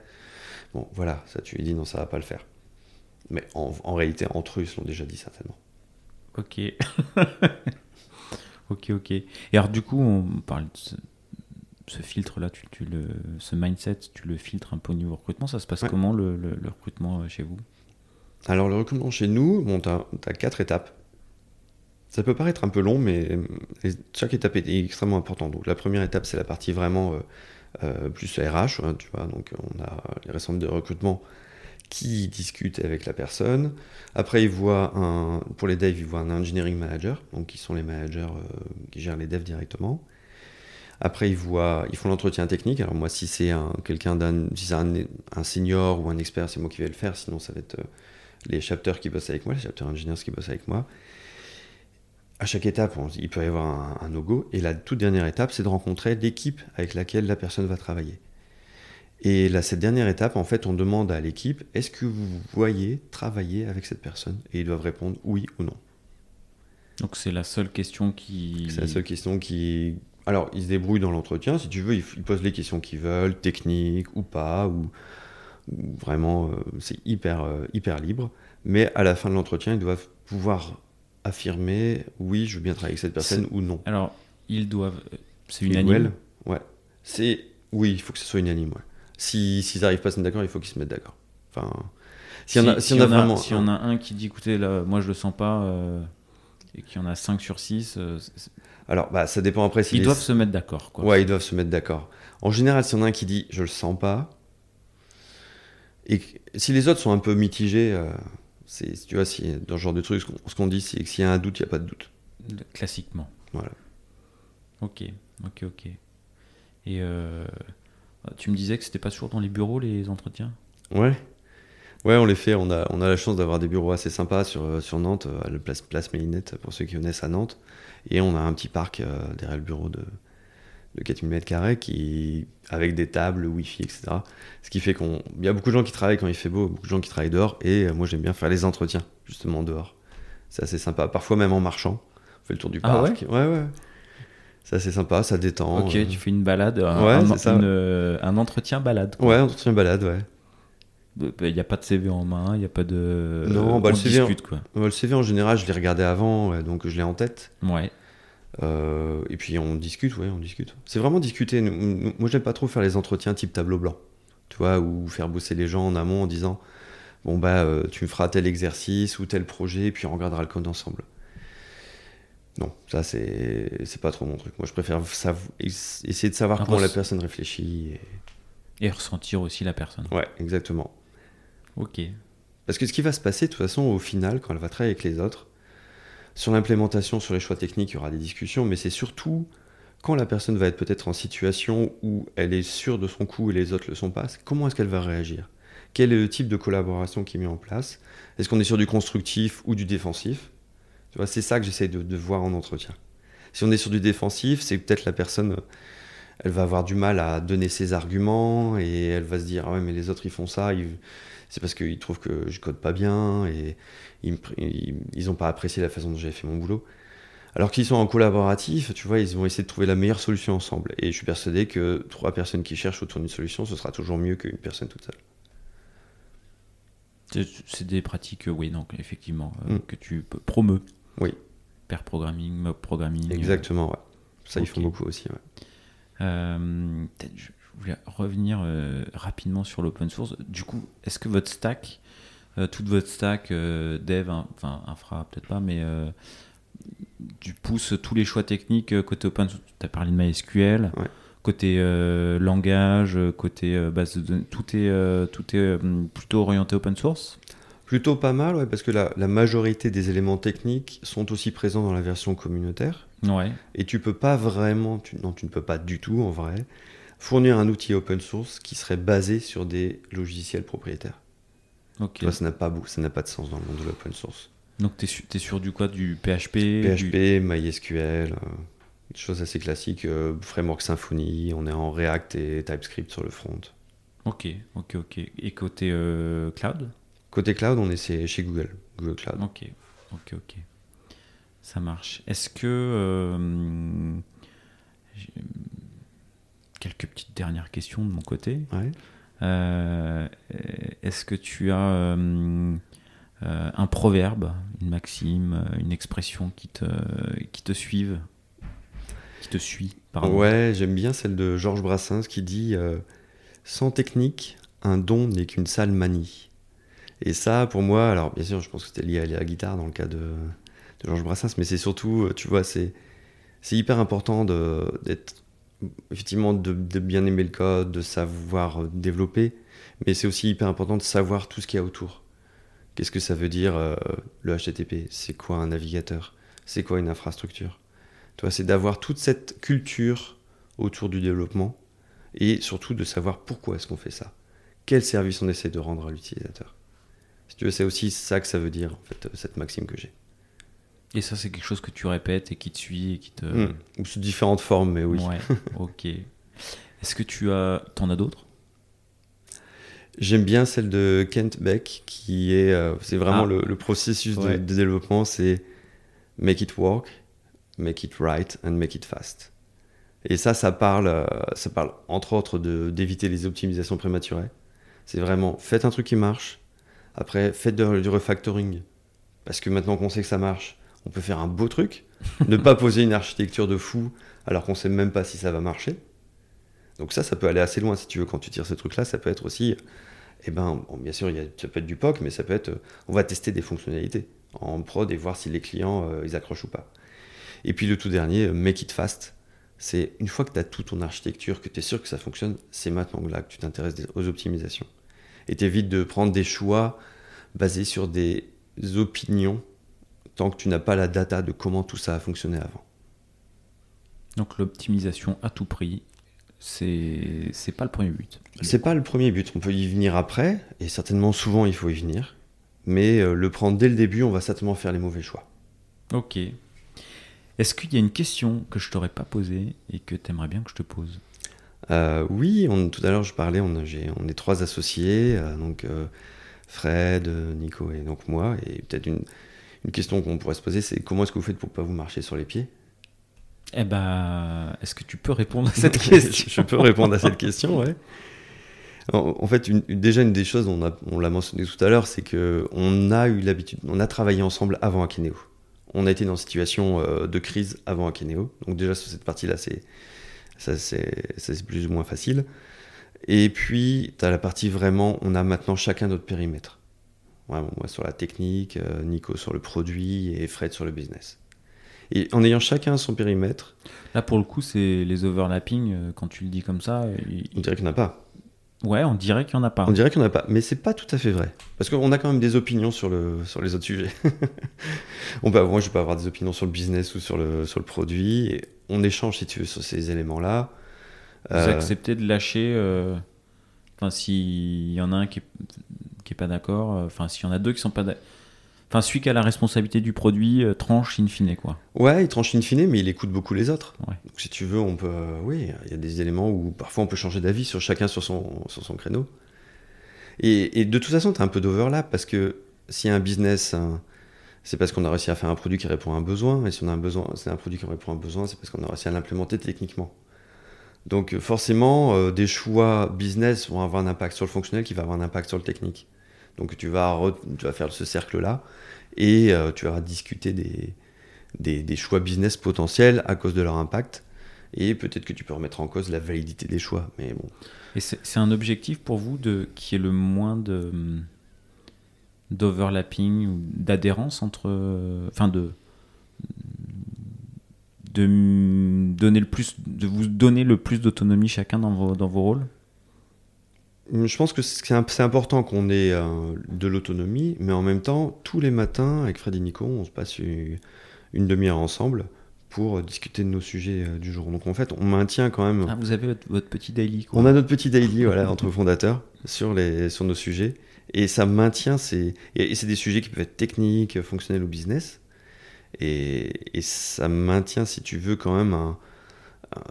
bon voilà, ça tu lui dis non, ça va pas le faire. Mais en, en réalité, entre eux, ils l'ont déjà dit certainement. Ok. *laughs* ok, ok. Et alors, du coup, on parle de ce, ce filtre-là, tu, tu le, ce mindset, tu le filtres un peu au niveau recrutement. Ça se passe Ouais. comment le, le- le recrutement euh, chez vous? Alors le recrutement chez nous, bon, tu as, quatre étapes. Ça peut paraître un peu long, mais chaque étape est extrêmement importante. Donc la première étape, c'est la partie vraiment euh, euh, plus RH, hein, tu vois. Donc on a les responsables de recrutement qui discutent avec la personne. Après, ils voient un, pour les devs, ils voient un engineering manager, donc qui sont les managers euh, qui gèrent les devs directement. Après, ils voient, ils font l'entretien technique. Alors moi, si c'est un, quelqu'un d'un, si un, un senior ou un expert, c'est moi qui vais le faire. Sinon, ça va être euh, les chapters qui bossent avec moi, les chapter engineers qui bossent avec moi. À chaque étape, il peut y avoir un, un no-go. Et la toute dernière étape, c'est de rencontrer l'équipe avec laquelle la personne va travailler. Et là, cette dernière étape, en fait, on demande à l'équipe est-ce que vous voyez travailler avec cette personne? Et ils doivent répondre oui ou non. Donc, c'est la seule question qui. C'est la seule question qui. Alors, ils se débrouillent dans l'entretien, si tu veux, ils, posent les questions qu'ils veulent, techniques ou pas, ou, ou vraiment, euh, c'est hyper, euh, hyper libre. Mais à la fin de l'entretien, ils doivent pouvoir affirmer oui, je veux bien travailler avec cette personne ou non. Alors, Ils doivent. euh, C'est unanime? Ouais. C'est oui, il faut que ce soit unanime. Ouais. Si s'ils n'arrivent pas à se mettre d'accord, il faut qu'ils se mettent d'accord. Enfin, s'il y en y en a vraiment, s'il y en a un qui dit écoutez, là, moi je le sens pas, euh, et qu'il y en a 5 sur 6, alors bah ça dépend après. Si ils les- doivent se mettre d'accord. Quoi. Ouais, ils doivent se mettre d'accord. En général, s'il y en a un qui dit je le sens pas, et si les autres sont un peu mitigés, euh, c'est tu vois, si dans ce genre de truc, ce qu'on, ce qu'on dit, c'est que s'il y a un doute, il n'y a pas de doute. Classiquement. Voilà. Ok, ok, ok. Et euh, tu me disais que c'était pas toujours dans les bureaux les entretiens Ouais. Ouais, on les fait. On a, on a la chance d'avoir des bureaux assez sympas sur, euh, sur Nantes, euh, à la place, place Mélinette, pour ceux qui connaissent à Nantes. Et on a un petit parc euh, derrière le bureau de, de 4000 mètres carrés qui, avec des tables, Wi-Fi, etc. Ce qui fait qu'on. Il y a beaucoup de gens qui travaillent quand il fait beau, beaucoup de gens qui travaillent dehors. Et euh, moi, j'aime bien faire les entretiens, justement, dehors. C'est assez sympa. Parfois, même en marchant. On fait le tour du Ah parc. ouais, ouais. C'est assez sympa, ça détend. Ok, euh. tu fais une balade, un, Ouais, un- c'est ça. une, euh, un entretien balade. quoi. Ouais, entretien balade, ouais. Il n'y a pas de CV en main, il n'y a pas de. Non, bah, on le CV, discute quoi. Le CV, en général, je l'ai regardé avant, ouais, donc je l'ai en tête. Ouais. Euh, et puis on discute, ouais, on discute. C'est vraiment discuter. Nous- nous- Moi, j'aime pas trop faire les entretiens type tableau blanc, tu vois, ou faire bosser les gens en amont en disant bon bah euh, tu me feras tel exercice ou tel projet, et puis on regardera le code ensemble. Non, ça c'est c'est pas trop mon truc. Moi, je préfère essayer de savoir comment la personne réfléchit. et- Et ressentir aussi la personne. Ouais, exactement. Ok. Parce que ce qui va se passer, de toute façon, au final, quand elle va travailler avec les autres, sur l'implémentation, sur les choix techniques, il y aura des discussions, mais c'est surtout quand la personne va être peut-être en situation où elle est sûre de son coup et les autres le sont pas, comment est-ce qu'elle va réagir? Quel est le type de collaboration qui est mis en place? Est-ce qu'on est sur du constructif ou du défensif? Tu vois, c'est ça que j'essaie de, de voir en entretien. Si on est sur du défensif, c'est peut-être la personne, elle va avoir du mal à donner ses arguments et elle va se dire ah ouais mais les autres ils font ça, c'est parce qu'ils trouvent que je code pas bien et ils, ils ont pas apprécié la façon dont j'avais fait mon boulot. Alors qu'ils sont en collaboratif, tu vois, ils vont essayer de trouver la meilleure solution ensemble. Et je suis persuadé que trois personnes qui cherchent autour d'une solution, ce sera toujours mieux qu'une personne toute seule. C'est- des pratiques, oui, donc effectivement, euh, Mm. que tu promeus. Oui. Pair programming, mob programming. Exactement, ouais. Ça, ils Ok. font beaucoup aussi. ouais. Euh, peut-être je je voulais revenir euh, rapidement sur l'open source. Du coup, est-ce que votre stack, euh, toute votre stack euh, dev, hein, enfin infra peut-être pas, mais tu pousses tous les choix techniques côté open source? Tu as parlé de MySQL, Ouais. côté langage, côté base de données, tout est, tout est plutôt orienté open source? Plutôt pas mal, ouais, parce que la, la majorité des éléments techniques sont aussi présents dans la version communautaire. Ouais. Et tu peux pas vraiment, tu- non, tu ne peux pas du tout en vrai, fournir un outil open source qui serait basé sur des logiciels propriétaires. Ok. Tu vois, ça n'a pas, beau- ça n'a pas de sens dans le monde de l'open source. Donc tu es, sur du quoi? Du PHP du- PHP, MySQL, euh, des choses assez classiques, euh, framework Symfony, on est en React et TypeScript sur le front. Ok, ok, ok. Et côté euh, cloud? Côté cloud, on est chez Google, Google Cloud. Ok, ok, ok. Ça marche. Est-ce que. euh, quelques petites dernières questions de mon côté. Ouais. Euh, Est-ce que tu as euh, euh, un proverbe, une maxime, une expression qui te, qui te suive Qui te suit, pardon? Ouais, j'aime bien celle de Georges Brassens qui dit Sans technique, un don n'est qu'une sale manie. Et ça, pour moi, alors bien sûr, je pense que c'était lié à la guitare dans le cas de, de Georges Brassens, mais c'est surtout, euh, tu vois, c'est hyper important d'être effectivement de, bien aimer le code, de savoir euh, développer, mais c'est aussi hyper important de savoir tout ce qu'il y a autour. Qu'est-ce que ça veut dire euh, le HTTP C'est quoi un navigateur? C'est quoi une infrastructure? Tu vois, c'est d'avoir toute cette culture autour du développement et surtout de savoir pourquoi est-ce qu'on fait ça. Quel service on essaie de rendre à l'utilisateur? Si tu veux, c'est aussi ça que ça veut dire, en fait, cette maxime que j'ai. Et ça, c'est quelque chose que tu répètes et qui te suit et qui te. Hmm. Ou sous différentes formes, mais oui. Ouais, *laughs* ok. Est-ce que tu as. T'en as d'autres? J'aime bien celle de Kent Beck, qui est, euh, c'est vraiment Ah. le, le processus de- Ouais. de, développement, c'est make it work, make it right and make it fast. Et ça, ça parle, euh, ça parle entre autres d'éviter les optimisations prématurées. C'est vraiment faites un truc qui marche, après faites de- du refactoring, parce que maintenant qu'on sait que ça marche, on peut faire un beau truc, ne pas *laughs* poser une architecture de fou alors qu'on sait même pas si ça va marcher. Donc ça, ça peut aller assez loin si tu veux quand tu tires ce truc-là. Ça peut être aussi, eh ben, bien sûr, il y a, ça peut être du POC, mais ça peut être, on va tester des fonctionnalités en prod et voir si les clients ils accrochent ou pas. Et puis le tout dernier, make it fast c'est une fois que tu as toute ton architecture, que tu es sûr que ça fonctionne, c'est maintenant là que tu t'intéresses aux optimisations. Et tu évites de prendre des choix basés sur des opinions tant que tu n'as pas la data de comment tout ça a fonctionné avant. Donc l'optimisation à tout prix, c'est c'est pas le premier but. C'est pas le premier but. On peut y venir après, et certainement souvent il faut y venir. Mais euh, le prendre dès le début, on va certainement faire les mauvais choix. Ok. Est-ce qu'il y a une question que je t'aurais pas posée et que tu aimerais bien que je te pose? Euh, Oui, on, tout à l'heure je parlais, on, on, est trois associés, euh, donc euh, Fred, Nico et donc moi. Et peut-être une, une, question qu'on pourrait se poser, c'est comment est-ce que vous faites pour pas vous marcher sur les pieds? Eh ben, est-ce que tu peux répondre à *laughs* cette question? Je peux répondre à cette question, ouais. En, fait, une, déjà une des choses, on, on l'a mentionné tout à l'heure, c'est que on a eu l'habitude, on a travaillé ensemble avant Akineo on a été dans une situation de crise avant Akeneo. Donc déjà sur cette partie-là, c'est c'est plus ou moins facile. Et puis, tu as la partie vraiment, on a maintenant chacun notre périmètre. moi sur la technique, euh, Nico sur le produit et Fred sur le business. Et en ayant chacun son périmètre. Là, pour le coup, c'est les overlapping, euh, quand tu le dis comme ça. On dirait qu'il n'y en a pas. Ouais, on dirait qu'il n'y en a pas. On dirait qu'il n'y en a pas, mais c'est pas tout à fait vrai. Parce qu'on a quand même des opinions sur, le, sur les autres sujets. *laughs* on peut, moi, je peux avoir des opinions sur le business ou sur le, sur le produit. Et on échange, si tu veux, sur ces éléments-là. Vous euh... acceptez de lâcher. Euh... Enfin, s'il y en a un qui n'est qui est pas d'accord, euh, enfin, s'il y en a deux qui sont pas d'accord Enfin, celui qui a la responsabilité du produit euh, tranche in fine, quoi. Ouais, il tranche in fine, mais il écoute beaucoup les autres. Donc, si tu veux, on peut. Euh, oui, il y a des éléments où parfois on peut changer d'avis sur chacun sur son, sur son créneau. Et, de toute façon, tu as un peu d'overlap parce que s'il y a un business, c'est parce qu'on a réussi à faire un produit qui répond à un besoin. Et si on a un besoin, c'est un produit qui répond à un besoin, c'est parce qu'on a réussi à l'implémenter techniquement. Donc, forcément, euh, des choix business vont avoir un impact sur le fonctionnel qui va avoir un impact sur le technique. Donc tu vas, faire ce cercle-là et euh, tu vas discuter des, choix business potentiels à cause de leur impact. Et peut-être que tu peux remettre en cause la validité des choix. Mais bon. Et c'est un objectif pour vous de qui est le moins d'overlapping ou d'adhérence entre, enfin de de donner le plus, de vous donner le plus d'autonomie chacun dans vos rôles? Je pense que c'est important qu'on ait euh, de l'autonomie, mais en même temps, tous les matins, avec Fred et Nico, on se passe une, demi-heure ensemble pour discuter de nos sujets euh, du jour. Donc en fait, on maintient quand même. Ah, vous avez votre, petit daily. On a notre petit daily, voilà, *laughs* entre fondateurs sur les sur nos sujets, et ça maintient ces et, c'est des sujets qui peuvent être techniques, fonctionnels ou business, et, et ça maintient, si tu veux, quand même un,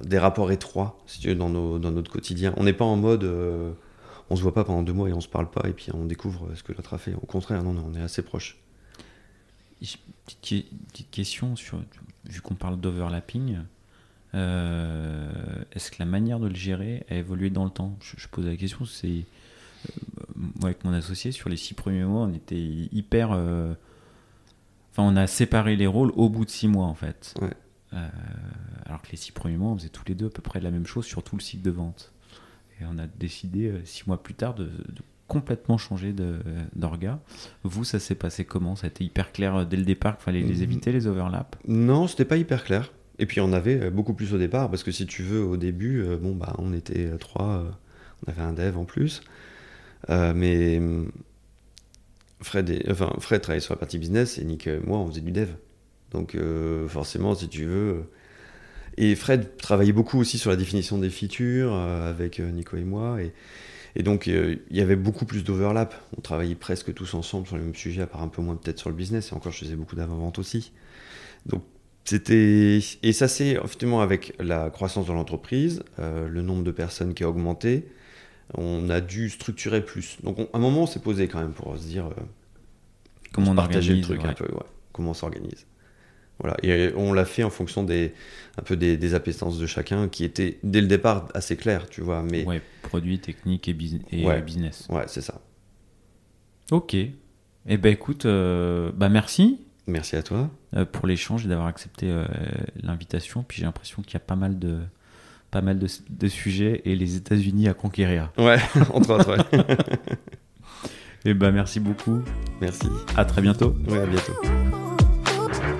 des rapports étroits, si tu veux, dans, nos, dans notre quotidien. On n'est pas en mode euh, on se voit pas pendant deux mois et on se parle pas et puis on découvre ce que l'autre a fait. Au contraire, non, non, on est assez proches. Petite, question sur, vu qu'on parle d'overlapping, euh, est-ce que la manière de le gérer a évolué dans le temps? Je, pose la question, c'est euh, moi avec mon associé sur les six premiers mois, on était hyper, euh, enfin on a séparé les rôles au bout de six mois en fait. alors que les six premiers mois, on faisait tous les deux à peu près la même chose sur tout le cycle de vente. Et on a décidé, euh, six mois plus tard, de, complètement changer d'orga. Vous, ça s'est passé comment? Ça a été hyper clair euh, dès le départ qu'il fallait les éviter, les overlaps? Non, c'était pas hyper clair. Et puis on avait euh, beaucoup plus au départ, parce que si tu veux, au début, bon, bah, on était trois, on avait un dev en plus. mais Fred, enfin, Fred travaillait sur la partie business et Nick et moi, on faisait du dev. Donc forcément, si tu veux, et Fred travaillait beaucoup aussi sur la définition des features euh, avec euh, Nico et moi. Et, donc, euh, il y avait beaucoup plus d'overlap. On travaillait presque tous ensemble sur le même sujet, à part un peu moins peut-être sur le business. Et encore, je faisais beaucoup d'avant-vente aussi. Donc, c'était. Et ça, c'est effectivement avec la croissance de l'entreprise, le nombre de personnes qui a augmenté. On a dû structurer plus. Donc, à un moment, on s'est posé quand même pour se dire. comment on partager le truc un peu, comment on s'organise. Voilà. Et on l'a fait en fonction des, un peu des, des, appétences de chacun qui étaient dès le départ assez claires, tu vois. Mais... Ouais, produit, technique et, business. Ouais, c'est ça. Ok. Eh ben écoute, euh, bah merci. Merci à toi. euh, pour l'échange et d'avoir accepté euh, l'invitation. Puis j'ai l'impression qu'il y a pas mal de, pas mal de, de sujets et les États-Unis à conquérir. Ouais, *laughs* entre autres. ouais. *laughs* Et ben merci beaucoup. Merci. À très bientôt. Ouais, à bientôt.